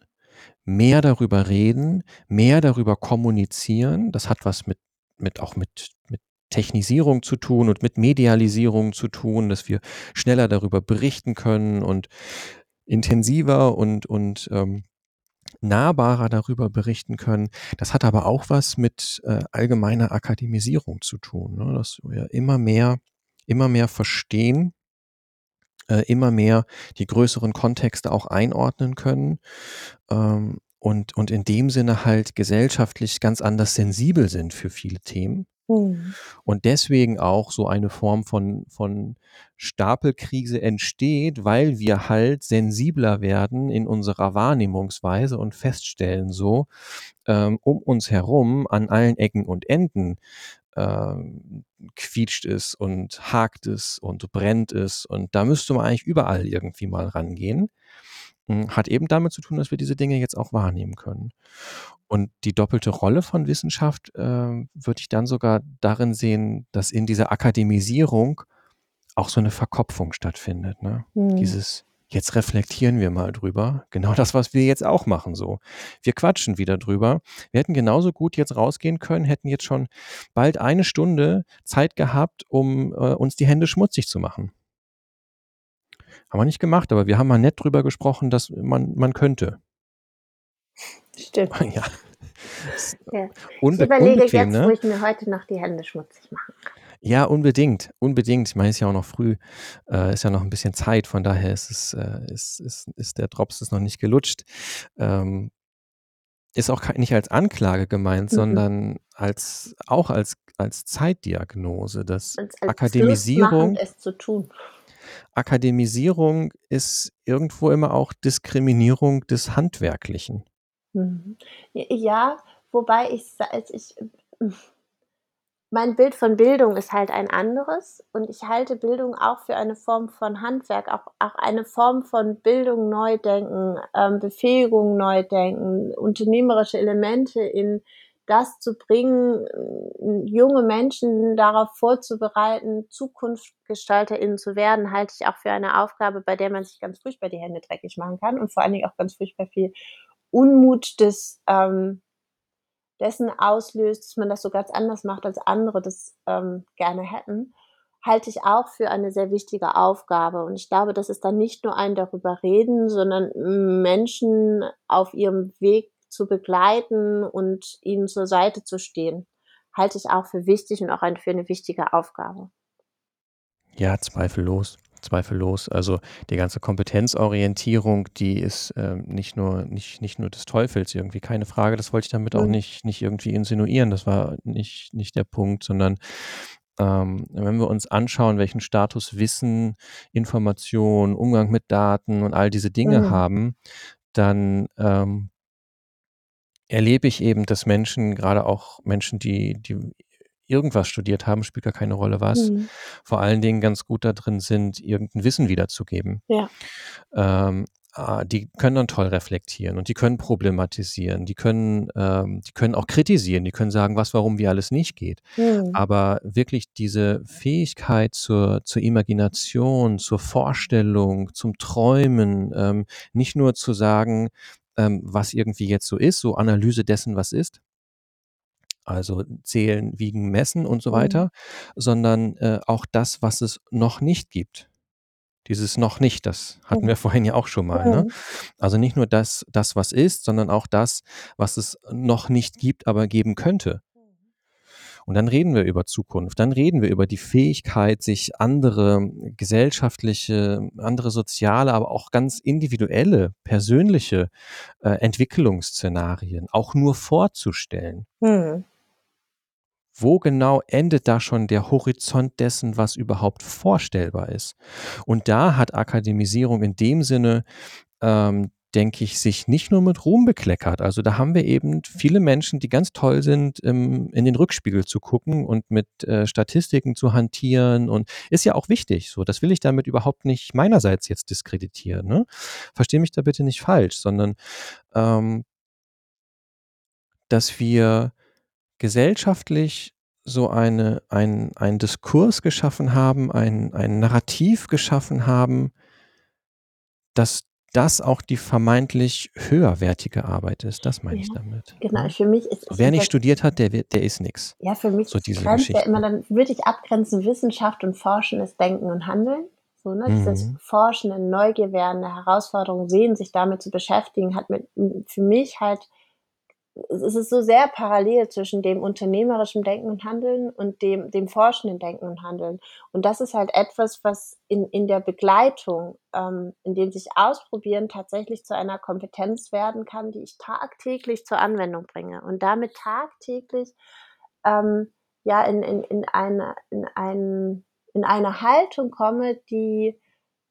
mehr darüber reden, mehr darüber kommunizieren. Das hat was mit, mit auch mit, mit Technisierung zu tun und mit Medialisierung zu tun, dass wir schneller darüber berichten können und intensiver und, und ähm, nahbarer darüber berichten können. Das hat aber auch was mit äh, allgemeiner Akademisierung zu tun, ne? dass wir immer mehr, immer mehr verstehen, äh, immer mehr die größeren Kontexte auch einordnen können ähm, und, und in dem Sinne halt gesellschaftlich ganz anders sensibel sind für viele Themen. Mhm. Und deswegen auch so eine Form von, von Stapelkrise entsteht, weil wir halt sensibler werden in unserer Wahrnehmungsweise und feststellen so, ähm, um uns herum an allen Ecken und Enden ähm, quietscht es und hakt es und brennt es und da müsste man eigentlich überall irgendwie mal rangehen. Hm, Hat eben damit zu tun, dass wir diese Dinge jetzt auch wahrnehmen können. Und die doppelte Rolle von Wissenschaft äh, würde ich dann sogar darin sehen, dass in dieser Akademisierung auch so eine Verkopfung stattfindet. Ne? Mhm. Dieses, jetzt reflektieren wir mal drüber. Genau das, was wir jetzt auch machen so. Wir quatschen wieder drüber. Wir hätten genauso gut jetzt rausgehen können, hätten jetzt schon bald eine Stunde Zeit gehabt, um äh, uns die Hände schmutzig zu machen. Haben wir nicht gemacht, aber wir haben mal nett drüber gesprochen, dass man, man könnte. Stimmt. *laughs* ja. Ja. Unbe ich überlege jetzt, ne? wo ich mir heute noch die Hände schmutzig mache. Ja, unbedingt, unbedingt. Ich meine, es ist ja auch noch früh, äh, ist ja noch ein bisschen Zeit, von daher ist es, äh, ist, ist, ist der Drops ist noch nicht gelutscht. Ähm, ist auch nicht als Anklage gemeint, Mhm. sondern als auch als, als Zeitdiagnose, dass Uns als Akademisierung, es zu tun. Akademisierung ist irgendwo immer auch Diskriminierung des Handwerklichen. Mhm. Ja, wobei ich, sa- als ich, mein Bild von Bildung ist halt ein anderes und ich halte Bildung auch für eine Form von Handwerk, auch, auch eine Form von Bildung neu denken, ähm, Befähigung neu denken, unternehmerische Elemente in das zu bringen, äh, junge Menschen darauf vorzubereiten, ZukunftsgestalterInnen zu werden, halte ich auch für eine Aufgabe, bei der man sich ganz furchtbar die Hände dreckig machen kann und vor allen Dingen auch ganz furchtbar viel Unmut des ähm, dessen auslöst, dass man das so ganz anders macht, als andere das ähm, gerne hätten, halte ich auch für eine sehr wichtige Aufgabe. Und ich glaube, das ist dann nicht nur ein darüber reden, sondern Menschen auf ihrem Weg zu begleiten und ihnen zur Seite zu stehen, halte ich auch für wichtig und auch für eine wichtige Aufgabe. Ja, zweifellos. Zweifellos. Also die ganze Kompetenzorientierung, die ist ähm, nicht nur nicht, nicht nur des Teufels irgendwie, keine Frage. Das wollte ich damit auch Mhm. nicht, nicht irgendwie insinuieren. Das war nicht, nicht der Punkt, sondern ähm, wenn wir uns anschauen, welchen Status Wissen, Information, Umgang mit Daten und all diese Dinge Mhm. haben, dann ähm, erlebe ich eben, dass Menschen, gerade auch Menschen, die, die irgendwas studiert haben, spielt gar keine Rolle was, Mhm. vor allen Dingen ganz gut da drin sind, irgendein Wissen wiederzugeben. Ja. Ähm, ah, die können dann toll reflektieren und die können problematisieren, die können, ähm, die können auch kritisieren, die können sagen, was, warum, wie alles nicht geht. Mhm. Aber wirklich diese Fähigkeit zur, zur Imagination, zur Vorstellung, zum Träumen, ähm, nicht nur zu sagen, ähm, was irgendwie jetzt so ist, so Analyse dessen, was ist, also zählen, wiegen, messen und so Mhm. weiter, sondern äh, auch das, was es noch nicht gibt. Dieses noch nicht, das hatten wir *laughs* vorhin ja auch schon mal. Ne? Also nicht nur das, das, was ist, sondern auch das, was es noch nicht gibt, aber geben könnte. Und dann reden wir über Zukunft, dann reden wir über die Fähigkeit, sich andere gesellschaftliche, andere soziale, aber auch ganz individuelle, persönliche äh, Entwicklungsszenarien auch nur vorzustellen. Mhm. Wo genau endet da schon der Horizont dessen, was überhaupt vorstellbar ist? Und da hat Akademisierung in dem Sinne ähm, denke ich, sich nicht nur mit Ruhm bekleckert. Also da haben wir eben viele Menschen, die ganz toll sind, in den Rückspiegel zu gucken und mit äh, Statistiken zu hantieren und ist ja auch wichtig. So, das will ich damit überhaupt nicht meinerseits jetzt diskreditieren. Ne? Verstehe mich da bitte nicht falsch, sondern ähm, dass wir gesellschaftlich so eine, ein, ein Diskurs geschaffen haben, ein, ein Narrativ geschaffen haben, dass das auch die vermeintlich höherwertige Arbeit ist. Das meine ja, ich damit. Genau, für mich ist so, Wer nicht studiert hat, der, der ist nichts. Ja, für mich so diese grenzt ja immer, dann würde ich abgrenzen, Wissenschaft und Forschen ist Denken und Handeln. So, ne? Mhm. Dieses Forschen, Neugier werden, eine Herausforderung sehen, sich damit zu beschäftigen, hat mit, für mich halt es ist so sehr parallel zwischen dem unternehmerischen Denken und Handeln und dem, dem forschenden Denken und Handeln. Und das ist halt etwas, was in, in der Begleitung, ähm, in dem sich ausprobieren, tatsächlich zu einer Kompetenz werden kann, die ich tagtäglich zur Anwendung bringe und damit tagtäglich ähm, ja in, in, in, eine, in, ein, in eine Haltung komme, die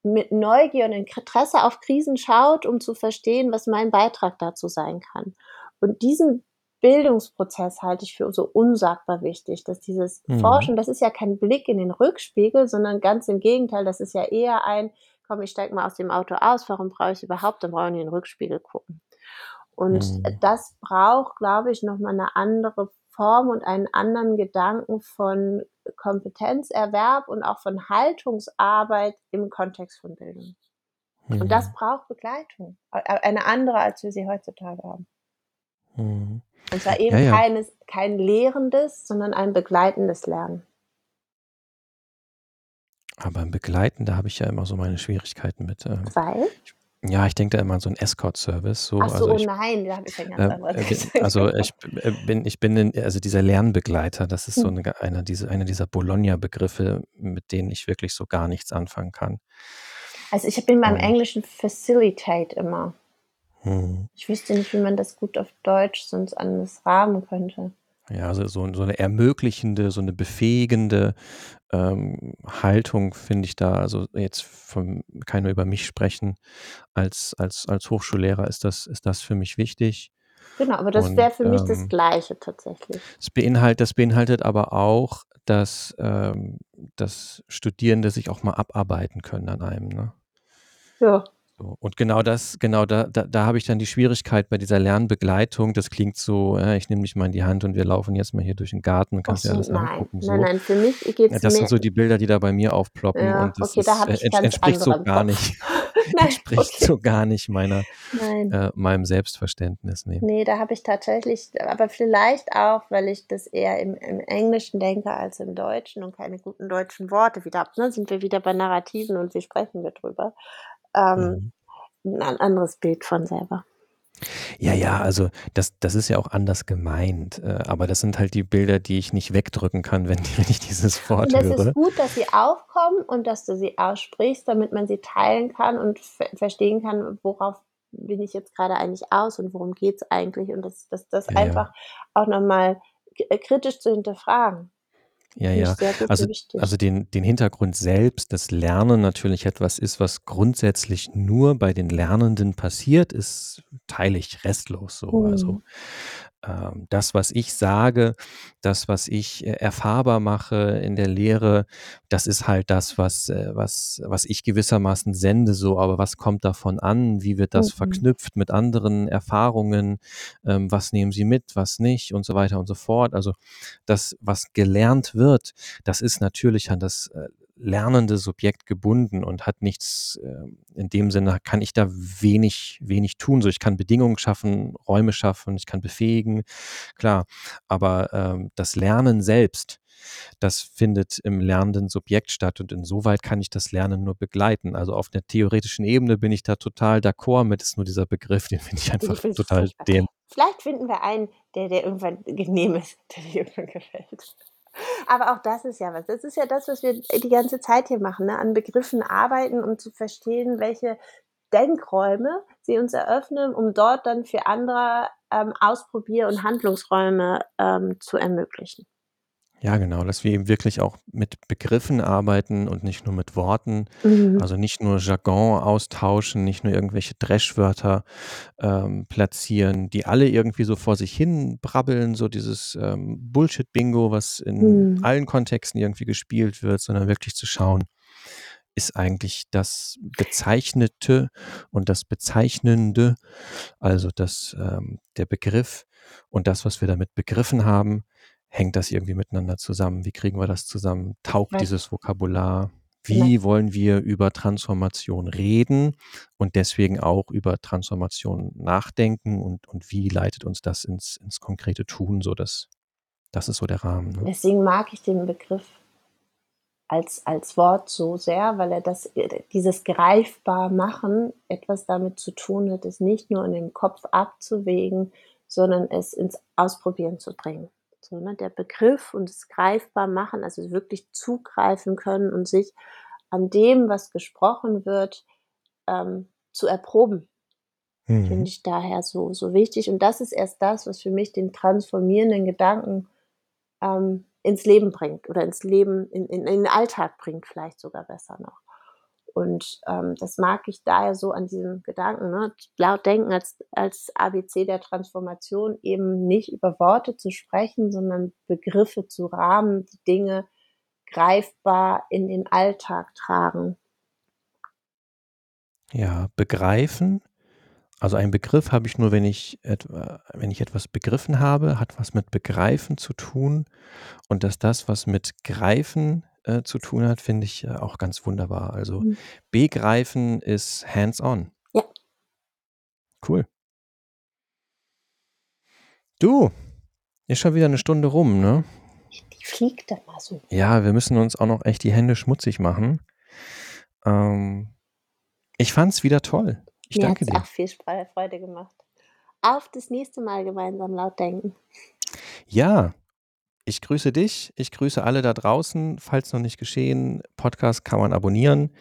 mit Neugier und Interesse auf Krisen schaut, um zu verstehen, was mein Beitrag dazu sein kann. Und diesen Bildungsprozess halte ich für so unsagbar wichtig, dass dieses mhm. Forschen, das ist ja kein Blick in den Rückspiegel, sondern ganz im Gegenteil, das ist ja eher ein, komm, ich steige mal aus dem Auto aus, warum brauche ich überhaupt, dann brauche ich in den Rückspiegel gucken. Und mhm. das braucht, glaube ich, nochmal eine andere Form und einen anderen Gedanken von Kompetenzerwerb und auch von Haltungsarbeit im Kontext von Bildung. Mhm. Und das braucht Begleitung, eine andere, als wir sie heutzutage haben. Mhm. Und zwar eben ja, ja. Keines, kein lehrendes, sondern ein begleitendes Lernen. Aber im Begleiten, da habe ich ja immer so meine Schwierigkeiten mit. Ähm, Weil? Ja, ich denke da immer an so einen Escort-Service. So. Ach so, also ich, nein, da habe ich ja ganz äh, äh, Also ich äh, bin, ich bin in, also dieser Lernbegleiter, das ist so hm. eine, einer, diese, einer dieser Bologna-Begriffe, mit denen ich wirklich so gar nichts anfangen kann. Also ich bin beim Englischen Facilitate immer. Hm. Ich wüsste nicht, wie man das gut auf Deutsch sonst anders rahmen könnte. Ja, also so, so eine ermöglichende, so eine befähigende ähm, Haltung finde ich da, also jetzt von, kann nur über mich sprechen, als, als, als Hochschullehrer ist das, ist das für mich wichtig. Genau, aber das wäre für mich das ähm, Gleiche tatsächlich. Das beinhaltet, das beinhaltet aber auch, dass, ähm, dass Studierende sich auch mal abarbeiten können an einem. Ne? Ja. So, und genau das, genau da, da, da habe ich dann die Schwierigkeit bei dieser Lernbegleitung. Das klingt so, äh, ich nehme dich mal in die Hand und wir laufen jetzt mal hier durch den Garten und kannst dir alles nein, angucken. So. Nein, nein, für mich geht es Das sind so die Bilder, die da bei mir aufploppen ja, und das okay, ist, da äh, ents entspricht so gar nicht, *laughs* *laughs* nein, entspricht okay. so gar nicht meiner, äh, meinem Selbstverständnis. Nee, nee da habe ich tatsächlich, aber vielleicht auch, weil ich das eher im, im Englischen denke als im Deutschen und keine guten deutschen Worte wieder habe. Ne? Sind wir wieder bei Narrativen und wie sprechen wir drüber? Ähm, mhm. Ein anderes Bild von selber. Ja, ja, also das, das ist ja auch anders gemeint, äh, aber das sind halt die Bilder, die ich nicht wegdrücken kann, wenn, *laughs* wenn ich dieses Wort und das höre. Es ist gut, dass sie aufkommen und dass du sie aussprichst, damit man sie teilen kann und verstehen kann, worauf bin ich jetzt gerade eigentlich aus und worum geht es eigentlich und das, das, das ja, einfach ja. auch nochmal kritisch zu hinterfragen. Ja, ja. Also, also den, den Hintergrund selbst, dass Lernen natürlich etwas ist, was grundsätzlich nur bei den Lernenden passiert, ist teile ich restlos so. Also, mhm. Also ähm, das, was ich sage, das, was ich äh, erfahrbar mache in der Lehre, das ist halt das, was, äh, was, was ich gewissermaßen sende, so, aber was kommt davon an? Wie wird das mhm. verknüpft mit anderen Erfahrungen? Ähm, was nehmen Sie mit, was nicht und so weiter und so fort. Also das, was gelernt wird, das ist natürlich an das äh, lernende Subjekt gebunden und hat nichts, äh, in dem Sinne kann ich da wenig, wenig tun. So, ich kann Bedingungen schaffen, Räume schaffen, ich kann befähigen, klar. Aber ähm, das Lernen selbst, das findet im lernenden Subjekt statt und insoweit kann ich das Lernen nur begleiten. Also auf der theoretischen Ebene bin ich da total d'accord mit, ist nur dieser Begriff, den finde ich einfach ich total den. Vielleicht finden wir einen, der, der irgendwann genehm ist, der dir irgendwann *laughs* gefällt. Aber auch das ist ja was. Das ist ja das, was wir die ganze Zeit hier machen, ne? an Begriffen arbeiten, um zu verstehen, welche Denkräume sie uns eröffnen, um dort dann für andere ähm, Ausprobier- und Handlungsräume ähm, zu ermöglichen. Ja, genau, dass wir eben wirklich auch mit Begriffen arbeiten und nicht nur mit Worten. Mhm. Also nicht nur Jargon austauschen, nicht nur irgendwelche Dreschwörter ähm, platzieren, die alle irgendwie so vor sich hin brabbeln, so dieses ähm, Bullshit-Bingo, was in mhm. allen Kontexten irgendwie gespielt wird, sondern wirklich zu schauen, ist eigentlich das Bezeichnete und das Bezeichnende, also das, ähm, der Begriff und das, was wir damit begriffen haben, hängt das irgendwie miteinander zusammen? Wie kriegen wir das zusammen? Taugt Weiß. dieses Vokabular? Wie genau. wollen wir über Transformation reden und deswegen auch über Transformation nachdenken und, und wie leitet uns das ins, ins konkrete Tun? So das, das ist so der Rahmen. Ne? Deswegen mag ich den Begriff als, als Wort so sehr, weil er das, dieses greifbar machen etwas damit zu tun hat, es nicht nur in den Kopf abzuwägen, sondern es ins Ausprobieren zu bringen. So, ne, der Begriff und das greifbar machen, also wirklich zugreifen können und sich an dem, was gesprochen wird, ähm, zu erproben. Mhm. Finde ich daher so, so wichtig. Und das ist erst das, was für mich den transformierenden Gedanken ähm, ins Leben bringt oder ins Leben, in, in, in den Alltag bringt, vielleicht sogar besser noch. Und ähm, das mag ich daher so an diesem Gedanken, ne? laut denken als, als ABC der Transformation eben nicht über Worte zu sprechen, sondern Begriffe zu rahmen, die Dinge greifbar in den Alltag tragen. Ja, begreifen. Also ein Begriff habe ich nur, wenn ich, etwa, wenn ich etwas begriffen habe, hat was mit Begreifen zu tun. Und dass das, was mit Greifen äh, zu tun hat, finde ich äh, auch ganz wunderbar. Also mhm. begreifen ist hands-on. Ja. Cool. Du, ist schon wieder eine Stunde rum, ne? Die fliegt dann mal so. Ja, wir müssen uns auch noch echt die Hände schmutzig machen. Ähm, ich fand's wieder toll. Ich Mir danke dir. auch viel Freude gemacht. Auf das nächste Mal gemeinsam laut denken. Ja, ich grüße dich, ich grüße alle da draußen. Falls noch nicht geschehen, Podcast kann man abonnieren.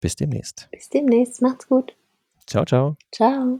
Bis demnächst. Bis demnächst, macht's gut. Ciao, ciao. Ciao.